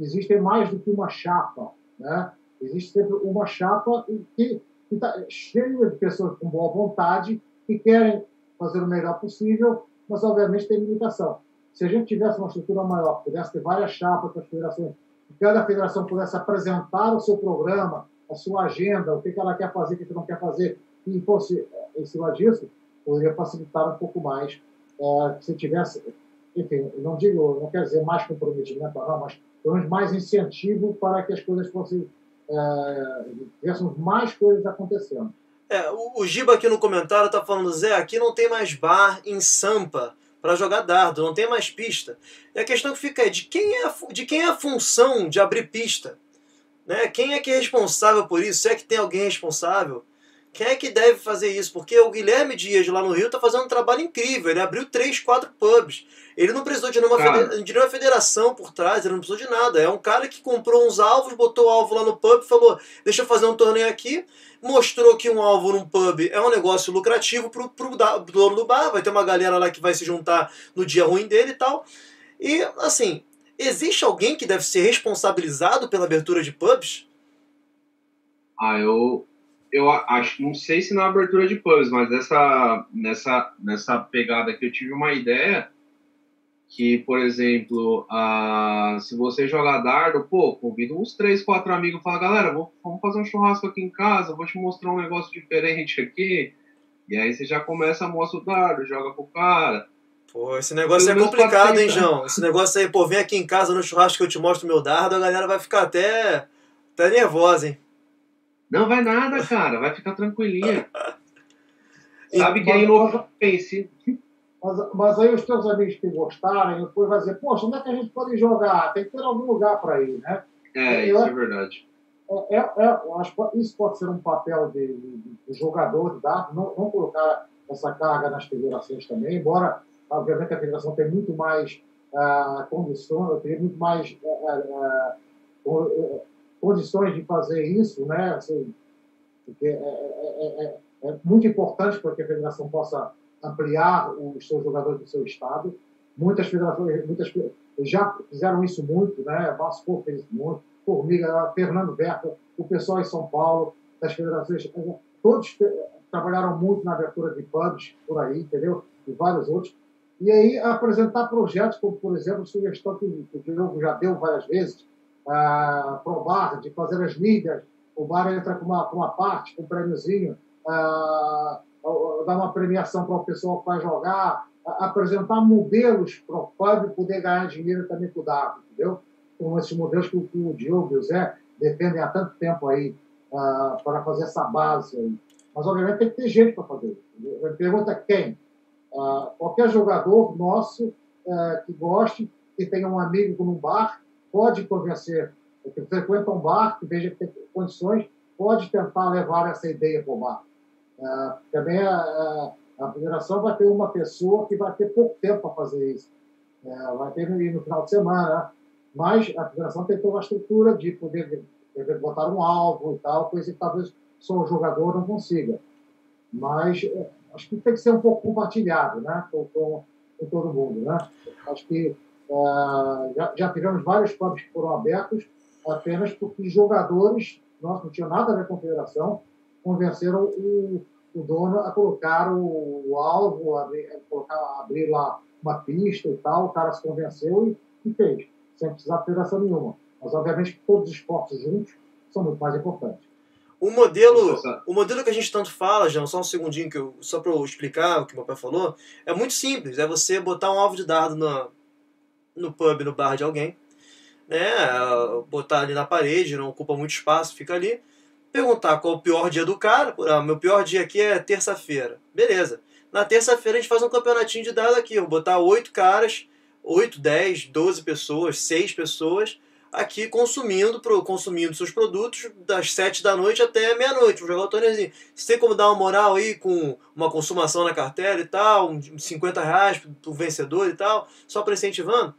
existem mais do que uma chapa, né? Existe sempre uma chapa que que está cheio de pessoas com boa vontade que querem fazer o melhor possível, mas obviamente tem limitação. Se a gente tivesse uma estrutura maior, pudesse ter várias chapas para as federações, cada federação pudesse apresentar o seu programa, a sua agenda, o que ela quer fazer, o que não quer fazer, e fosse em cima disso, poderia facilitar um pouco mais. É, se tivesse, enfim, não digo, não quer dizer mais comprometimento, não, mas pelo menos mais incentivo para que as coisas fossem, é, mais coisas acontecendo. É, o, o Giba aqui no comentário está falando, Zé, aqui não tem mais bar em Sampa para jogar dardo, não tem mais pista. E a questão que fica é de quem é a, de quem é a função de abrir pista? Né? Quem é que é responsável por isso? Se é que tem alguém responsável? Quem é que deve fazer isso? Porque o Guilherme Dias lá no Rio está fazendo um trabalho incrível. Ele abriu três, quatro pubs. Ele não precisou de nenhuma, federa de nenhuma federação por trás, ele não precisou de nada. É um cara que comprou uns alvos, botou o alvo lá no pub, falou: deixa eu fazer um torneio aqui. Mostrou que um alvo num pub é um negócio lucrativo pro, pro dono do bar. Vai ter uma galera lá que vai se juntar no dia ruim dele e tal. E, assim, existe alguém que deve ser responsabilizado pela abertura de pubs? Ah, eu, eu acho, não sei se na abertura de pubs, mas nessa, nessa, nessa pegada que eu tive uma ideia que, por exemplo, uh, se você jogar dardo, pô, convida uns três, quatro amigos e fala, galera, vou, vamos fazer um churrasco aqui em casa, vou te mostrar um negócio diferente aqui. E aí você já começa a mostrar o dardo, joga pro cara. Pô, esse negócio é complicado, hein, João? Esse negócio aí, pô, vem aqui em casa no churrasco que eu te mostro meu dardo, a galera vai ficar até, até nervosa, hein? Não vai nada, cara. Vai ficar tranquilinha. Sabe que aí não pense. Mas, mas aí os teus amigos que gostarem, depois vai dizer, poxa, onde é que a gente pode jogar? Tem que ter algum lugar para ir, né? É, eu, isso é verdade. É, é, é, acho que isso pode ser um papel de, de, de jogador de dados, não, não, colocar essa carga nas federações também, embora, obviamente, a federação tem muito mais uh, condições, tem muito mais uh, uh, condições de fazer isso, né? Assim, porque é, é, é, é, muito importante para que a federação possa ampliar os seus jogadores do seu estado. Muitas federações muitas, já fizeram isso muito, né? Vasco fez muito, Formiga, Fernando Verta, o pessoal em São Paulo, das federações, todos trabalharam muito na abertura de pubs por aí, entendeu? E vários outros. E aí apresentar projetos como, por exemplo, sugestão que o Diogo já deu várias vezes, ah, bar, de fazer as mídias, o bar entra com uma, com uma parte, com um prêmiozinho, ah, dar uma premiação para o pessoal que vai jogar, apresentar modelos para o pub poder ganhar dinheiro também com o dado, entendeu? Como esses modelos que, que o Diogo e o Zé defendem há tanto tempo aí ah, para fazer essa base aí. Mas, obviamente, tem que ter gente para fazer. A pergunta é quem? Ah, qualquer jogador nosso eh, que goste, que tenha um amigo no bar, pode convencer, que frequenta um bar, que veja que tem condições, pode tentar levar essa ideia para o bar. É, também a, a, federação vai ter uma pessoa que vai ter pouco tempo para fazer isso. É, vai ter no, no final de semana, mas a federação tem toda uma estrutura de poder, botar um alvo e tal, coisa que talvez só o jogador não consiga. Mas é, acho que tem que ser um pouco compartilhado né, com, com, com todo mundo. Né? Acho que Uh, já, já, tivemos vários pubs que foram abertos apenas porque jogadores, nós não tinha nada a ver com a federação, convenceram o, o dono a colocar o, o alvo, a, a colocar, a abrir lá uma pista e tal, o cara se convenceu e, e fez, sem precisar de federação nenhuma. Mas, obviamente, todos os esportes juntos são muito mais importantes. O modelo, o modelo que a gente tanto fala, João, só um segundinho, que eu, só para eu explicar o que meu pai falou, é muito simples. É você botar um alvo de dardo na, no pub, no bar de alguém, né? Botar ali na parede, não ocupa muito espaço, fica ali. Perguntar qual o pior dia do cara. Ah, meu pior dia aqui é terça-feira. Beleza. Na terça-feira a gente faz um campeonatinho de dado aqui. Vou botar oito caras, oito, dez, doze pessoas, seis pessoas aqui consumindo, consumindo seus produtos das 7 da noite até meia-noite. Vou jogar o torneizinho. Você tem como dar uma moral aí com uma consumação na cartela e tal, uns 50 reais pro vencedor e tal, só para incentivando?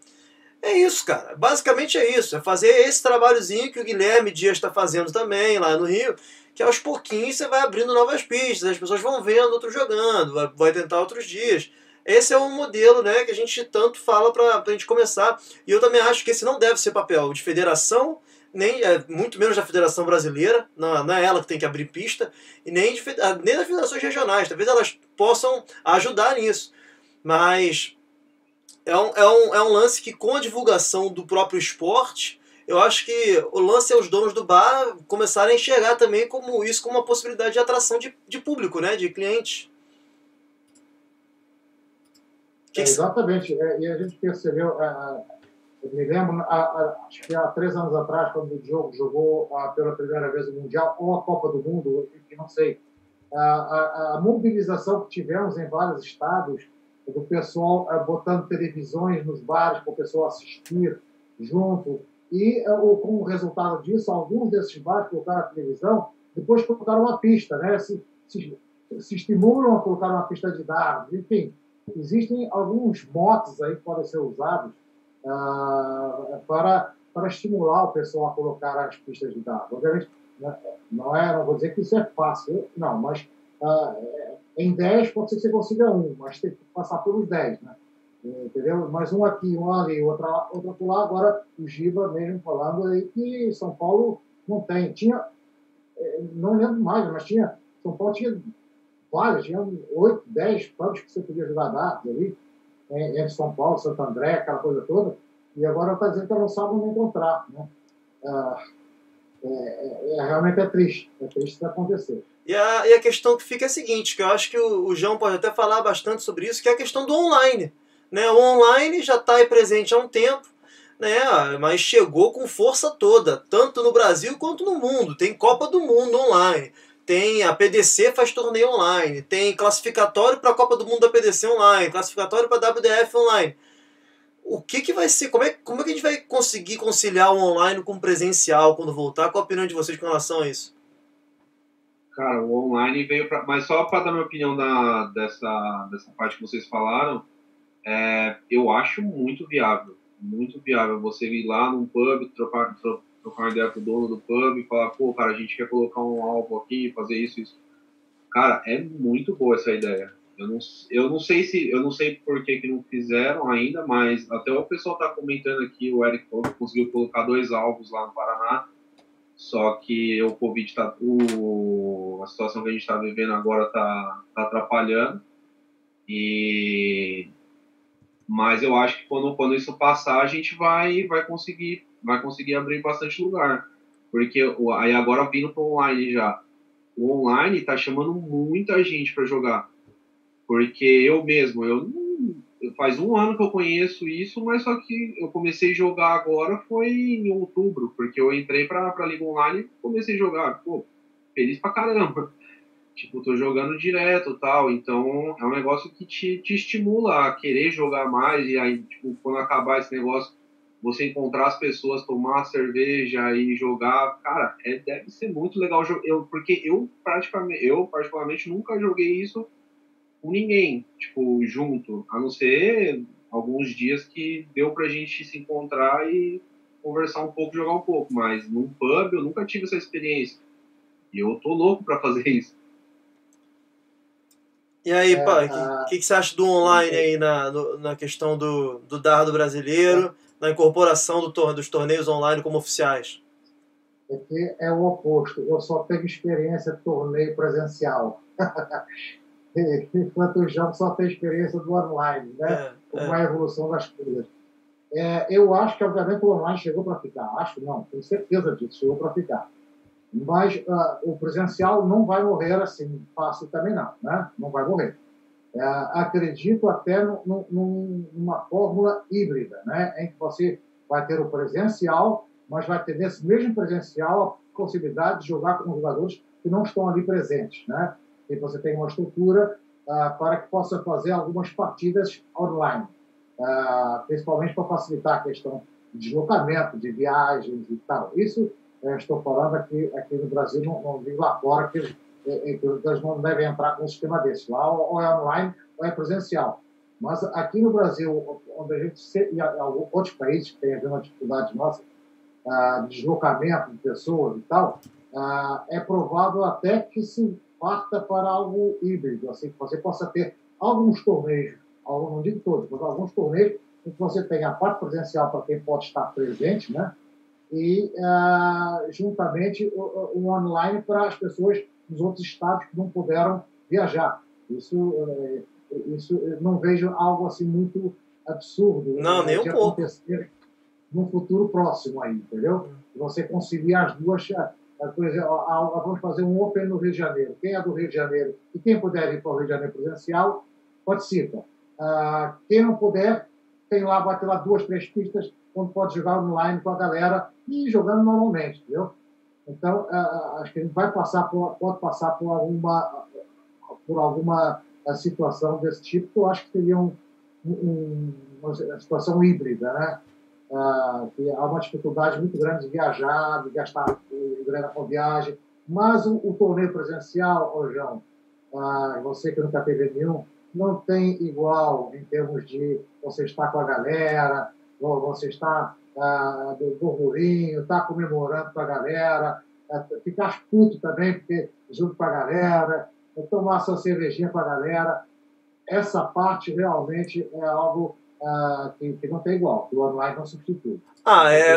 É isso, cara. Basicamente é isso. É fazer esse trabalhozinho que o Guilherme Dias está fazendo também lá no Rio, que aos pouquinhos você vai abrindo novas pistas, as pessoas vão vendo outros jogando, vai tentar outros dias. Esse é um modelo né, que a gente tanto fala para a gente começar. E eu também acho que esse não deve ser papel de federação, nem é, muito menos da Federação Brasileira, não, não, é ela que tem que abrir pista, e nem, de, ah, nem das federações regionais. Talvez elas possam ajudar nisso. Mas é um, é, um, é um lance que, com a divulgação do próprio esporte, eu acho que o lance é os donos do bar começarem a enxergar também como isso como uma possibilidade de atração de, de público, né? De clientes. É, exatamente. É, e a gente percebeu, é, eu me lembro, acho que há três anos atrás, quando o Diogo jogou pela primeira vez o Mundial, ou a Copa do Mundo, não sei, a, a mobilização que tivemos em vários estados, do pessoal botando televisões nos bares para o pessoal assistir junto, e com o resultado disso, alguns desses bares colocaram a televisão, depois colocaram uma pista, né? se, se, se estimulam a colocar uma pista de dados, enfim existem alguns motos aí que podem ser usados uh, para, para estimular o pessoal a colocar as pistas de dados. Obviamente, né, não, é, não vou dizer que isso é fácil, não, mas uh, em 10 pode ser que você consiga um, mas tem que passar pelos 10, né? Entendeu? Mais um aqui, um ali, outra, outra lá. Agora, o Giba mesmo falando aí que São Paulo não tem. Tinha, eh, não lembro mais, mas tinha, São Paulo tinha vários, tinha oito, dez pubs que você podia jogar dados ali, entre São Paulo, Santo André, aquela coisa toda, e agora está dizendo que não sabe onde encontrar. Né? Ah, é, é, é, realmente é triste, é triste isso acontecer. E a, e a questão que fica é a seguinte, que eu acho que o, o João pode até falar bastante sobre isso, que é a questão do online. Né? O online já está aí presente há um tempo, né? mas chegou com força toda, tanto no Brasil quanto no mundo. Tem Copa do Mundo online tem a PDC faz torneio online, tem classificatório para a Copa do Mundo da PDC online, classificatório para a WDF online. O que, que vai ser? Como é, como é que a gente vai conseguir conciliar o online com o presencial quando voltar? Qual a opinião de vocês com relação a isso? Cara, o online veio para. Mas só para dar minha opinião da, dessa, dessa parte que vocês falaram, é, eu acho muito viável. Muito viável você ir lá num pub, trocar, trocar trocar uma ideia com o dono do pub e falar, pô, cara, a gente quer colocar um alvo aqui, fazer isso, isso. Cara, é muito boa essa ideia. Eu não, eu não sei se eu não sei por que, que não fizeram ainda, mas até o pessoal tá comentando aqui, o Eric conseguiu colocar dois alvos lá no Paraná. Só que o Covid tá. O, a situação que a gente está vivendo agora tá, tá atrapalhando. E mas eu acho que quando, quando isso passar, a gente vai, vai conseguir vai conseguir abrir bastante lugar. Porque aí agora vindo para online já. O online tá chamando muita gente para jogar. Porque eu mesmo, eu faz um ano que eu conheço isso, mas só que eu comecei a jogar agora foi em outubro, porque eu entrei para a Liga Online e comecei a jogar. Pô, feliz pra caramba. Tipo, tô jogando direto tal. Então é um negócio que te, te estimula a querer jogar mais. E aí, tipo, quando acabar esse negócio você encontrar as pessoas, tomar cerveja e jogar, cara, é, deve ser muito legal. Eu, porque eu praticamente, eu particularmente nunca joguei isso com ninguém, tipo, junto, a não ser alguns dias que deu pra gente se encontrar e conversar um pouco, jogar um pouco, mas num pub eu nunca tive essa experiência. E eu tô louco para fazer isso. E aí, é, pai, o a... que, que, você acha do online aí na, no, na questão do, do dardo brasileiro? Na incorporação do dos torneios online como oficiais? É que é o oposto. Eu só tenho experiência de torneio presencial. Enquanto o João só tem experiência do online, né? É, com é. a evolução das coisas. É, eu acho que, obviamente, o online chegou para ficar. Acho não, tenho certeza disso, chegou para ficar. Mas uh, o presencial não vai morrer assim fácil também, não. Né? Não vai morrer. É, acredito até no, numa fórmula híbrida, né, em que você vai ter o presencial, mas vai ter nesse mesmo presencial a possibilidade de jogar com jogadores que não estão ali presentes, né? E você tem uma estrutura uh, para que possa fazer algumas partidas online, uh, principalmente para facilitar a questão de deslocamento, de viagens e tal. Isso estou falando aqui, aqui no Brasil, não, não lá fora que eles não devem entrar com um sistema desse. Lá ou é online ou é presencial. Mas aqui no Brasil, onde a gente e outros países que têm a mesma dificuldade nossa, ah, de deslocamento de pessoas e tal, ah, é provável até que se parta para algo híbrido, assim que você possa ter alguns torneios, não digo todos, mas alguns torneios em que você tem a parte presencial para quem pode estar presente, né? E uh, juntamente o, o, online para as pessoas dos outros estados que não puderam viajar. Isso, é, isso não vejo algo assim muito absurdo. Não, né, nem um pouco. acontecer num futuro próximo aí, entendeu? Você conseguir as duas. Por exemplo, vamos fazer um Open no Rio de Janeiro. Quem é do Rio de Janeiro e quem puder ir para o Rio de Janeiro presencial, participa. Ah, quem não puder, tem lá, vai ter lá duas, três pistas onde pode jogar online com a galera e jogando normalmente, entendeu? Então, ah, ah, acho que a gente vai passar por, pode passar por alguma, por alguma ah, situação desse tipo, que eu acho que seria um, um- uma situação híbrida, né? Ah, há uma dificuldade muito grande de viajar, de gastar grana com viagem, mas o, o torneio presencial, ô João, ah, você que nunca teve nenhum, não tem igual em termos de você estar com a galera, você está ah, do burburinho, está comemorando com a galera, ah, ficar puto também, porque junto com a galera, tomar sua cervejinha com a galera. Essa parte realmente é algo ah, que, que não tem igual, que o online não substitui. Ah, é.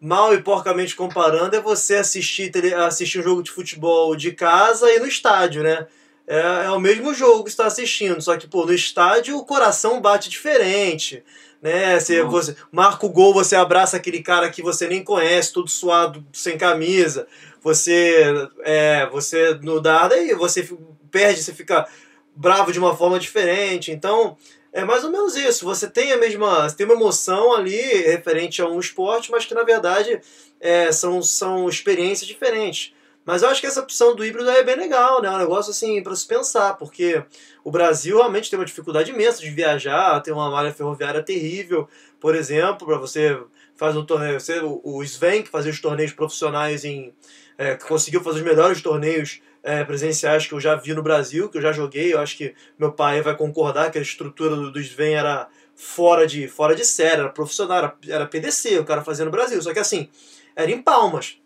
Mal e porcamente comparando é você assistir, assistir um jogo de futebol de casa e no estádio, né? É, é o mesmo jogo que você está assistindo, só que, pô, no estádio o coração bate diferente, né? Você, você marca o gol, você abraça aquele cara que você nem conhece, todo suado, sem camisa. Você, é, você no dado aí, você perde, você fica bravo de uma forma diferente. Então, é mais ou menos isso. Você tem a mesma. Você tem uma emoção ali referente a um esporte, mas que na verdade é, são, são experiências diferentes. Mas eu acho que essa opção do híbrido é bem legal, né? É um negócio assim para se pensar, porque o Brasil realmente tem uma dificuldade imensa de viajar, tem uma malha ferroviária terrível, por exemplo, para você faz um torneio, você, o Sven que fazia os torneios profissionais em é, conseguiu fazer os melhores torneios é, presenciais que eu já vi no Brasil, que eu já joguei. Eu acho que meu pai vai concordar que a estrutura do, do Sven era fora de, fora de série, era profissional, era, era PDC, o cara fazia no Brasil. Só que assim, era em Palmas.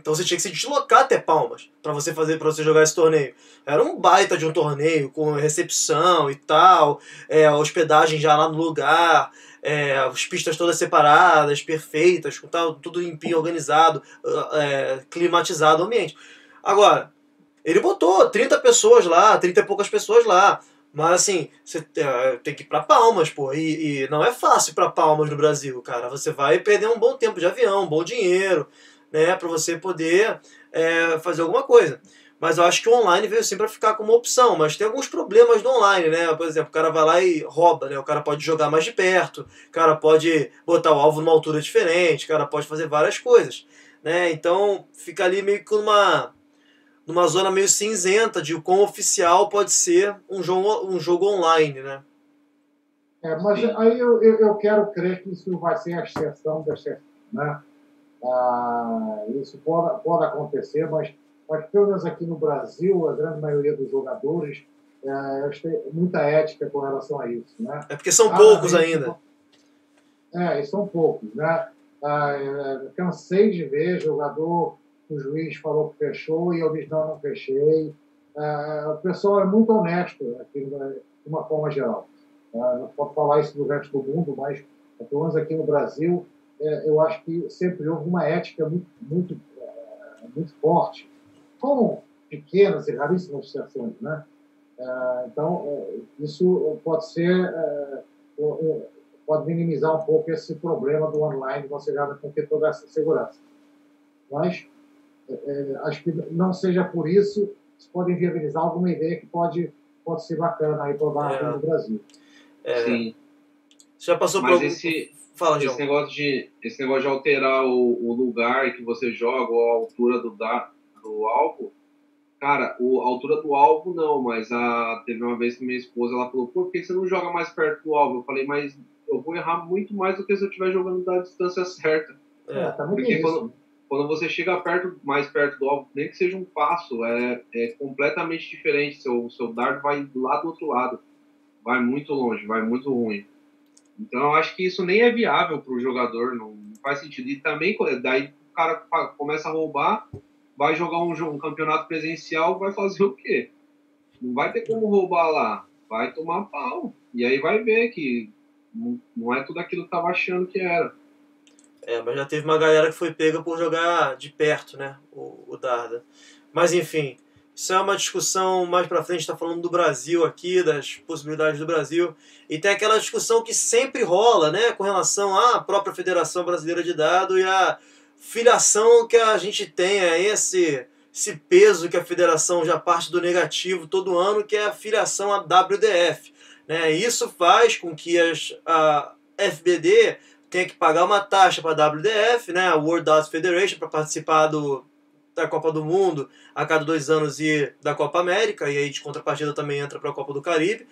Então você tinha que se deslocar até Palmas para você fazer para você jogar esse torneio. Era um baita de um torneio com recepção e tal, é, hospedagem já lá no lugar, é, as pistas todas separadas, perfeitas, com tal, tudo limpinho, organizado, é, climatizado o ambiente. Agora, ele botou 30 pessoas lá, 30 e poucas pessoas lá. Mas assim, você é, tem que ir pra Palmas, pô. E, e não é fácil pra Palmas no Brasil, cara. Você vai perder um bom tempo de avião, um bom dinheiro, né? Pra você poder é, fazer alguma coisa. Mas eu acho que o online veio sempre para ficar como opção. Mas tem alguns problemas no online, né? Por exemplo, o cara vai lá e rouba, né? O cara pode jogar mais de perto, o cara pode botar o alvo numa altura diferente, o cara pode fazer várias coisas, né? Então fica ali meio que numa numa zona meio cinzenta de o quão oficial pode ser um jogo, um jogo online, né? É, mas aí eu, eu, eu quero crer que isso vai ser a exceção da exceção. Né? Ah, isso pode, pode acontecer, mas, mas pelo menos aqui no Brasil, a grande maioria dos jogadores é, eles têm muita ética com relação a isso. Né? É porque são Ah, poucos gente, ainda. É, e são poucos, né? Ah, é, cansei de ver jogador, o juiz falou que fechou e eu disse, não, não fechei. Ah, o pessoal é muito honesto aqui, de uma forma geral. Ah, não pode falar isso do resto do mundo, mas pelo menos aqui no Brasil, é, eu acho que sempre houve uma ética muito, muito, é, muito forte, com pequenas e raríssimas exceções, né? Ah, então, é, isso pode ser é, é, pode minimizar um pouco esse problema do online, você já não ter toda essa segurança. Mas é, é, acho que não seja por isso, se pode viabilizar alguma ideia que pode, pode ser bacana aí para o É. no Brasil. É, Sim. já passou por Mas algum... esse, Fala, João. esse, negócio de, esse negócio de alterar o, o lugar que você joga ou a altura do, da, do alvo, cara, o, a altura do alvo não, mas a, teve uma vez que minha esposa ela falou, por que você não joga mais perto do alvo? Eu falei, mas eu vou errar muito mais do que se eu estiver jogando da distância certa. É, É. também Porque tem isso. quando, quando você chega perto, mais perto do alvo, nem que seja um passo, é, é completamente diferente. Seu, seu dardo vai lá do outro lado. Vai muito longe, vai muito ruim. Então eu acho que isso nem é viável para o jogador, não faz sentido. E também, daí o cara começa a roubar, vai jogar um, um campeonato presencial, vai fazer o quê? Não vai ter como roubar lá, vai tomar pau. E aí vai ver que não, não é tudo aquilo que estava achando que era. É, mas já teve uma galera que foi pega por jogar de perto, né? O, o Darda. Mas enfim, Isso é uma discussão mais para frente, está falando do Brasil aqui, das possibilidades do Brasil. E tem aquela discussão que sempre rola, né, com relação à própria Federação Brasileira de Dado e a filiação que a gente tem a esse esse peso que a federação já parte do negativo todo ano, que é a filiação à WDF. Né? Isso faz com que as, a FBD tenha que pagar uma taxa para a WDF, né? a World Data Federation, para participar do, da Copa do Mundo a cada dois anos e da Copa América, e aí de contrapartida também entra para a Copa do Caribe,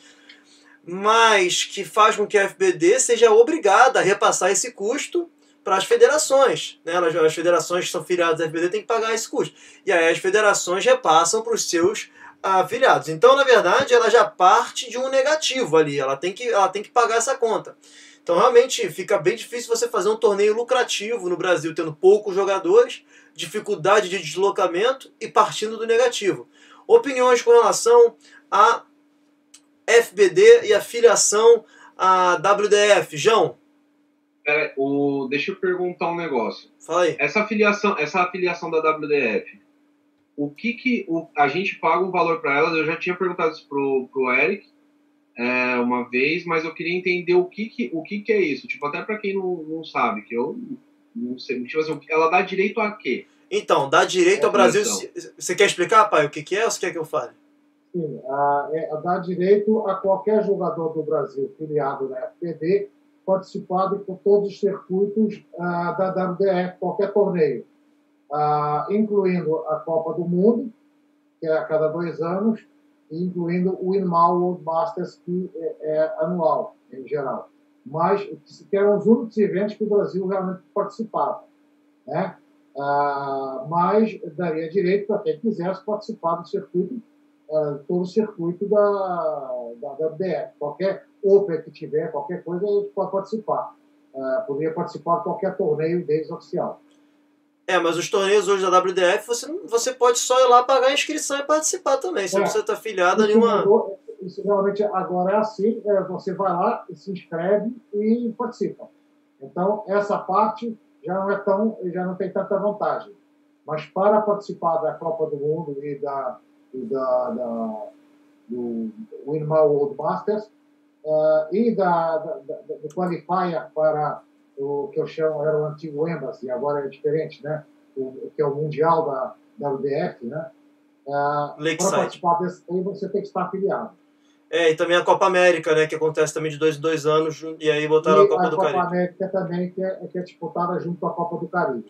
mas que faz com que a FBD seja obrigada a repassar esse custo para as federações. Né? As federações que são filiadas da FBD têm que pagar esse custo. E aí as federações repassam para os seus afiliados. Então, na verdade, ela já parte de um negativo ali. Ela tem que, ela tem que pagar essa conta. Então, realmente, fica bem difícil você fazer um torneio lucrativo no Brasil, tendo poucos jogadores, dificuldade de deslocamento e partindo do negativo. Opiniões com relação a FBD e a filiação à WDF. João? Pera, o, deixa eu perguntar um negócio. Fala aí. Essa afiliação, essa afiliação da WDF, o que que o, a gente paga um valor para elas? Eu já tinha perguntado isso pro, pro Eric é, uma vez, mas eu queria entender o que que, o que, que é isso. Tipo, até para quem não, não sabe, que eu não sei. Tipo assim, ela dá direito a quê? Então, dá direito ao Brasil. Você quer explicar, pai, o que, que é ou você quer que eu fale? Sim, a, é, dá direito a qualquer jogador do Brasil filiado na FPD participado por todos os circuitos ah, da WDF, qualquer torneio, ah, incluindo a Copa do Mundo, que é a cada dois anos, incluindo o INMAL World Masters, que é, é anual, em geral. Mas que eram os únicos eventos que o Brasil realmente participava. Né? Ah, mas daria direito para quem quisesse participar do circuito, ah, todo o circuito da, da WDF. Qualquer Open que tiver, qualquer coisa, ele pode participar. Uh, poderia participar de qualquer torneio deles oficial. É, mas os torneios hoje da WDF, você, você pode só ir lá pagar a inscrição e participar também. Você é. não precisa estar afiliado a nenhuma. Isso realmente agora é assim: é, você vai lá, se inscreve e participa. Então, essa parte já não é tão, já não tem tanta vantagem. Mas para participar da Copa do Mundo e da, e da, da do Winmar World Masters, uh, e da, da, da, do qualifier para o que eu chamo, era o antigo Embassy, agora é diferente, né? O, que é o Mundial da, da UDF, né? Uh, para participar desse aí, você tem que estar afiliado. É, e também a Copa América, né, que acontece também de dois em dois anos, e aí botaram e a Copa a do Copa Caribe. A Copa América também, que é, que é disputada junto com a Copa do Caribe.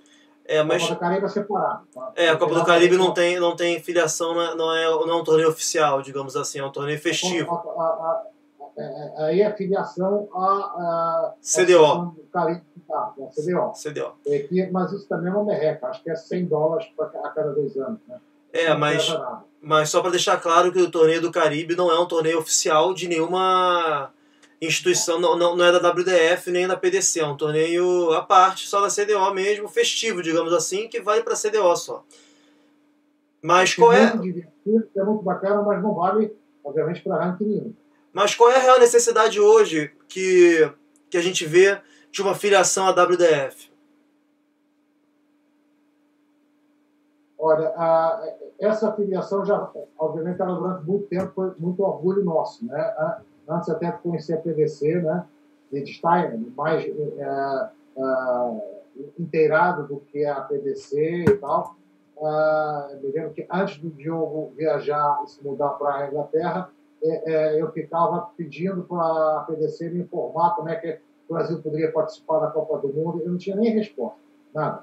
É, mas... A Copa do Caribe é separada. Tá? É, a Copa do Caribe não tem, não tem filiação, não é, não é um torneio oficial, digamos assim, é um torneio festivo. A, a, é, é, aí a filiação a, a CDO. Caribe, tá, a CDO. CDO. É que, mas isso também é uma merreca, acho que é 100 dólares pra, a cada dois anos. Né? É, mas, mas só para deixar claro que o torneio do Caribe não é um torneio oficial de nenhuma instituição, não, não, não é da WDF nem da PDC, é um torneio à parte, só da CDO mesmo, festivo, digamos assim, que vale para a CDO só. Mas qual é. É muito bacana, mas não vale, obviamente, para ranking nenhum. Mas qual é a real necessidade hoje que, que a gente vê de uma filiação à WDF? Olha, a, essa filiação já, obviamente, ela durante muito tempo foi muito orgulho nosso, né? Antes até de conhecer a PVC, né? De estar mais é, é, inteirado do que a PVC e tal. Uh, me lembro que antes do Diogo viajar e se mudar para a Inglaterra, é, é, eu ficava pedindo para a PDC me informar como é que o Brasil poderia participar da Copa do Mundo. Eu não tinha nem resposta, nada.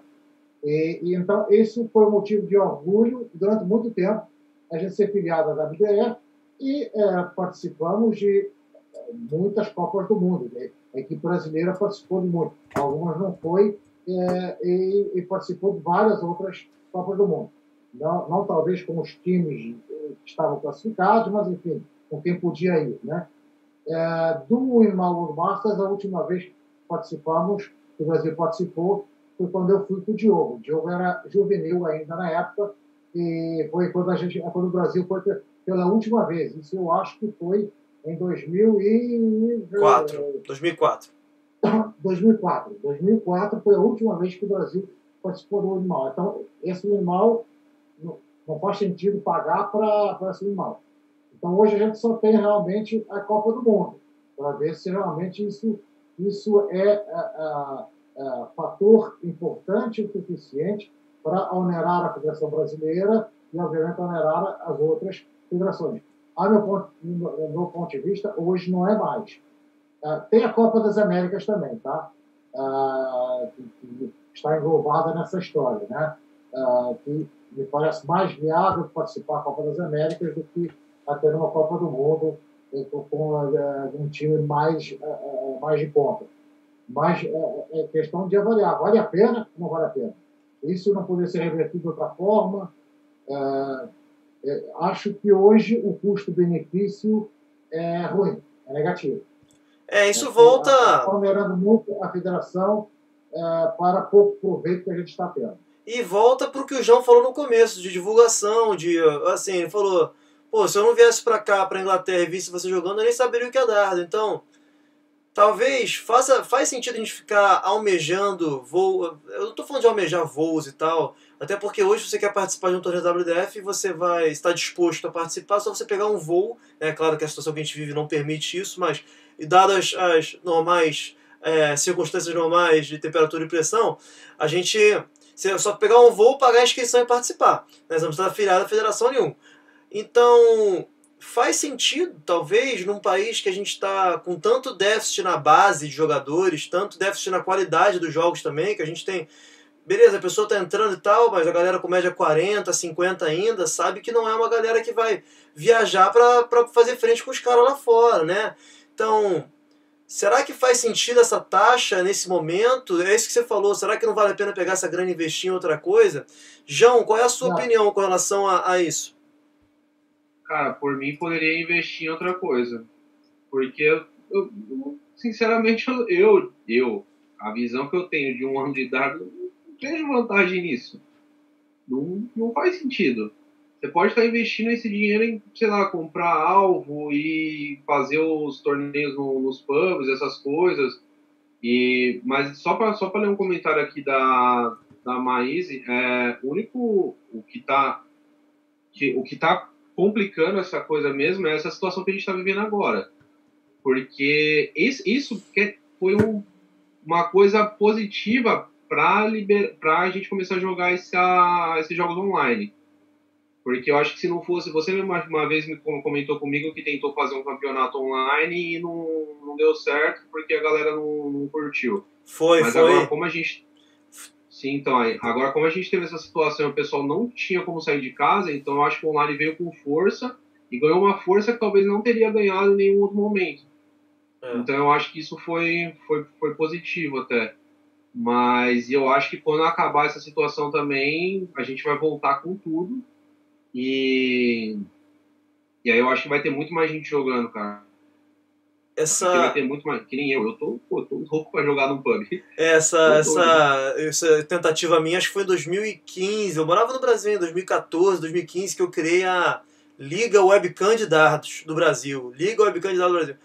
E, e então, esse foi o motivo de orgulho durante muito tempo a gente ser filiado da WDF e é, participamos de muitas Copas do Mundo. A equipe brasileira participou de muito. Algumas não foi é, e, e, participou de várias outras Copas do Mundo. Não, não talvez com os times que estavam classificados, mas enfim, com quem podia ir. Né? É, do Irmão Masters, a última vez que participamos, que o Brasil participou, foi quando eu fui com o Diogo. O Diogo era juvenil ainda na época, e foi quando, a gente, quando o Brasil foi pela última vez. Isso eu acho que foi em 2004. 2004. 2004. 2004 foi a última vez que o Brasil participou do animal. Então, esse animal não faz sentido pagar para esse animal. Então, hoje a gente só tem realmente a Copa do Mundo, para ver se realmente isso, isso é, é, é, é fator importante o suficiente para onerar a Federação Brasileira e, obviamente, onerar as outras federações. A meu ponto, do meu ponto de vista, hoje não é mais. Uh, tem a Copa das Américas também, tá? Uh, que, que está englobada nessa história, né? Uh, que me parece mais viável participar da Copa das Américas do que até numa Copa do Mundo eh, com uh, um time mais, mais de ponta. Mas é questão de avaliar. Vale a pena ou não vale a pena? Isso não poderia ser revertido de outra forma. acho que hoje o custo-benefício é ruim, é negativo. É, isso volta. Está onerando muito a federação para pouco proveito que a gente está tendo. E volta para o que o João falou no começo, de divulgação, de assim, ele falou, pô, se eu não viesse para cá, para Inglaterra e visse você jogando, eu nem saberia o que é dardo. Então, talvez faça, faz sentido a gente ficar almejando voo. Eu não estou falando de almejar voos e tal, até porque hoje você quer participar de um torneio WDF e você vai estar disposto a participar, só você pegar um voo. É claro que a situação que a gente vive não permite isso, mas dadas as normais é, circunstâncias normais de temperatura e pressão, a gente você só pegar um voo, pagar a inscrição e participar. Nós vamos estar afiliado à federação nenhum. Então, faz sentido, talvez, num país que a gente está com tanto déficit na base de jogadores, tanto déficit na qualidade dos jogos também, que a gente tem. Beleza, a pessoa está entrando e tal, mas a galera com média 40, 50 ainda, sabe que não é uma galera que vai viajar para fazer frente com os caras lá fora, né? Então, Será que faz sentido essa taxa nesse momento? É isso que você falou. Será que não vale a pena pegar essa grana e investir em outra coisa? João, qual é a sua não. opinião com relação a, a, isso? Cara, por mim poderia investir em outra coisa. Porque, eu, eu, sinceramente, eu, eu, a visão que eu tenho de um ano de idade, não vejo vantagem nisso. Não, não faz sentido. Você pode estar investindo esse dinheiro em, sei lá, comprar alvo e fazer os torneios no, nos pubs, essas coisas. E, mas só para só ler um comentário aqui da, da Maíse, é, o único o que está que, o que tá complicando essa coisa mesmo é essa situação que a gente está vivendo agora. Porque esse, isso foi um, uma coisa positiva para a gente começar a jogar essa, esses jogos online porque eu acho que se não fosse. Você uma, uma vez me comentou comigo que tentou fazer um campeonato online e não, não deu certo porque a galera não, não curtiu. Foi, Mas foi. agora, como a gente. Sim, então, agora como a gente teve essa situação, o pessoal não tinha como sair de casa, então eu acho que o online veio com força e ganhou uma força que talvez não teria ganhado em nenhum outro momento. É. Então eu acho que isso foi, foi, foi positivo até. Mas eu acho que quando acabar essa situação também, a gente vai voltar com tudo e, e aí eu acho que vai ter muito mais gente jogando, cara. Essa... Porque vai ter muito mais. Que nem eu, eu tô, pô, tô louco pra jogar no pub. Essa, essa, essa tentativa minha, acho que foi em 2015. Eu morava no Brasil em 2014, 2015, que eu criei a Liga Web Candidatos do Brasil. Liga Web Candidatos do Brasil.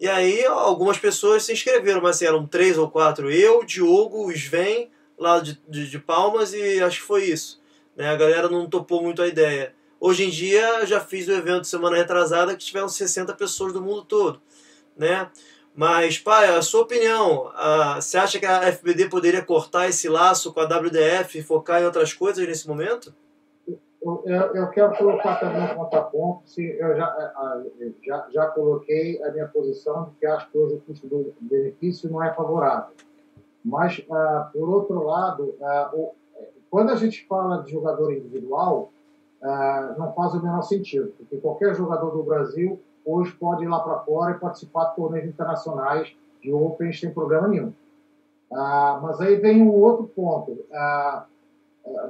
E aí algumas pessoas se inscreveram, mas assim, eram três ou quatro. Eu, Diogo, Sven, lá de, de, de Palmas, e acho que foi isso. Né? A galera não topou muito a ideia. Hoje em dia, já fiz o evento semana retrasada que tiveram 60 pessoas do mundo todo. Né? Mas, pai, a sua opinião, a, você acha que a FBD poderia cortar esse laço com a WDF e focar em outras coisas nesse momento? Eu, eu quero colocar também um contraponto. Eu já, já, já coloquei a minha posição de que acho que hoje o custo-benefício não é favorável. Mas, uh, por outro lado, uh, quando a gente fala de jogador individual, uh, não faz o menor sentido, porque qualquer jogador do Brasil hoje pode ir lá para fora e participar de torneios internacionais de Open sem problema nenhum. Uh, mas aí vem um outro ponto. Uh,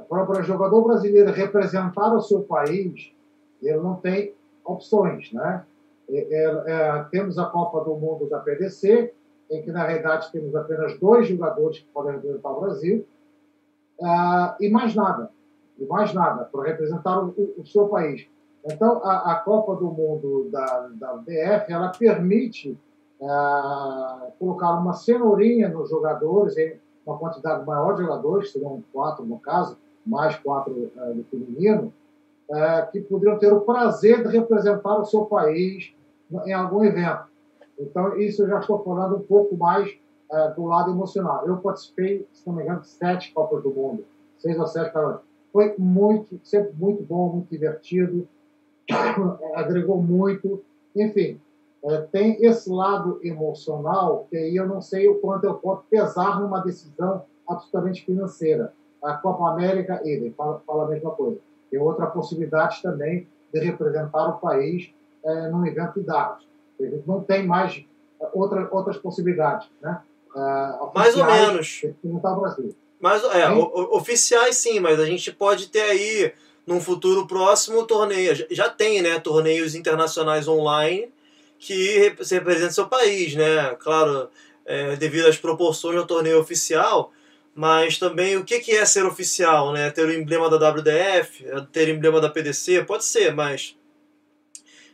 para o jogador brasileiro representar o seu país, ele não tem opções, né? É, é, é, temos a Copa do Mundo da PDC, em que na realidade temos apenas dois jogadores que podem representar o Brasil, uh, e mais nada, e mais nada, para representar o, o, seu país. Então, a, a, Copa do Mundo da, da BF, ela permite uh, colocar uma cenourinha nos jogadores, em uma quantidade maior de jogadores, serão quatro no caso, mais quatro uh, do feminino, é, que poderiam ter o prazer de representar o seu país em algum evento. Então, isso eu já estou falando um pouco mais é, do lado emocional. Eu participei, se não me engano, de sete Copas do Mundo, seis ou sete para Foi muito, sempre muito bom, muito divertido, agregou muito. Enfim, é, tem esse lado emocional que aí eu não sei o quanto eu posso pesar numa decisão absolutamente financeira. A Copa América, ele fala, fala a mesma coisa. Tem outra possibilidade também de representar o país é, num evento de dados. Gente não tem mais é, outra, outras possibilidades, né? Uh, mais ou menos. Representar o Brasil. Mas, é, oficiais sim, mas a gente pode ter aí, num futuro próximo, torneio. Já tem, né? Torneios internacionais online que representam seu país, né? Claro, é, devido às proporções do torneio oficial, mas também o que, que é ser oficial, né? Ter o emblema da WDF, ter o emblema da PDC, pode ser, mas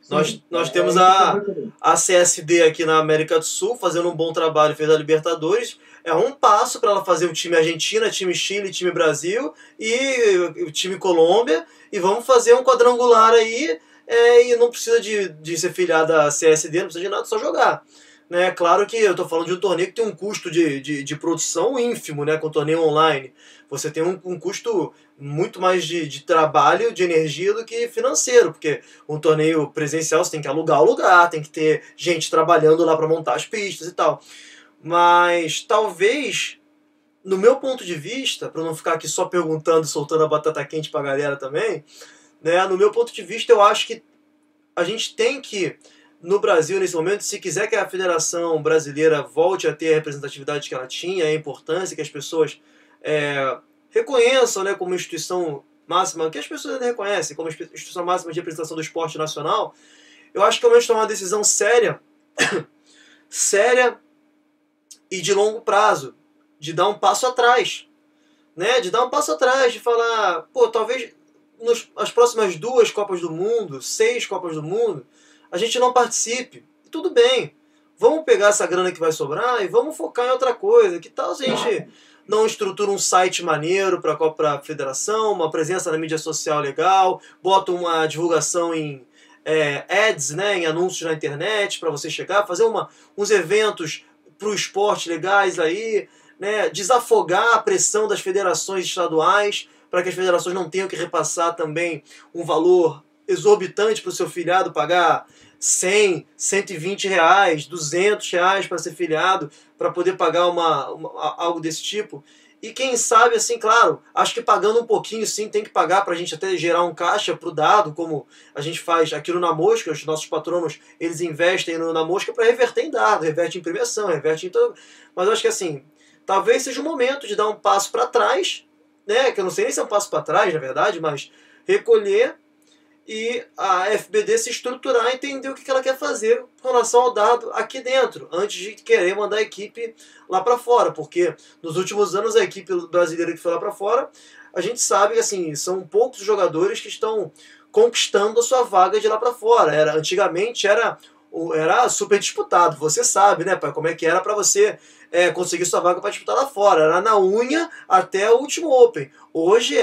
nós, nós é, temos é a, a CSD aqui na América do Sul fazendo um bom trabalho, fez a Libertadores. É um passo para ela fazer o time Argentina, time Chile, time Brasil e o time Colômbia. E vamos fazer um quadrangular aí. É, e não precisa de, de ser filiada à CSD, não precisa de nada, só jogar. Né? Claro que eu estou falando de um torneio que tem um custo de, de, de, produção ínfimo, né? com o torneio online. Você tem um, um custo muito mais de, de trabalho, de energia do que financeiro, porque um torneio presencial você tem que alugar o lugar, tem que ter gente trabalhando lá para montar as pistas e tal. Mas talvez, no meu ponto de vista, para não ficar aqui só perguntando, soltando a batata quente para a galera também, né? no meu ponto de vista, eu acho que a gente tem que no Brasil, nesse momento, se quiser que a Federação Brasileira volte a ter a representatividade que ela tinha, a importância que as pessoas é, reconheçam né, como instituição máxima, que as pessoas ainda reconhecem como instituição máxima de representação do esporte nacional, eu acho que é momento de tomar uma decisão séria, séria e de longo prazo, de dar um passo atrás. Né? De dar um passo atrás, de falar, pô, talvez nas próximas duas Copas do Mundo, seis Copas do Mundo, a gente não participe. Tudo bem. Vamos pegar essa grana que vai sobrar e vamos focar em outra coisa. Que tal se a gente não estrutura um site maneiro para a federação, uma presença na mídia social legal, bota uma divulgação em é, ads, né, em anúncios na internet para você chegar, fazer uma, uns eventos para o esporte legais aí, né, desafogar a pressão das federações estaduais para que as federações não tenham que repassar também um valor exorbitante para o seu filiado pagar 100, 120 reais, 200 reais para ser filiado, para poder pagar uma, uma, algo desse tipo. E quem sabe, assim, claro, acho que pagando um pouquinho sim tem que pagar para a gente até gerar um caixa para o dado, como a gente faz aqui no Namosca, os nossos patronos eles investem no Namosca para reverter em dado, reverte em premiação, reverte em todo. Mas acho que assim, talvez seja o momento de dar um passo para trás, né? Que eu não sei nem se é um passo para trás, na verdade, mas recolher e a FBD se estruturar e entender o que ela quer fazer com relação ao dado aqui dentro, antes de querer mandar a equipe lá para fora, porque nos últimos anos a equipe brasileira que foi lá para fora, a gente sabe que assim, são poucos jogadores que estão conquistando a sua vaga de lá para fora. Era antigamente era era super disputado, você sabe, né, pai, como é que era para você é, conseguir sua vaga para disputar lá fora. Era na unha até o último Open. Hoje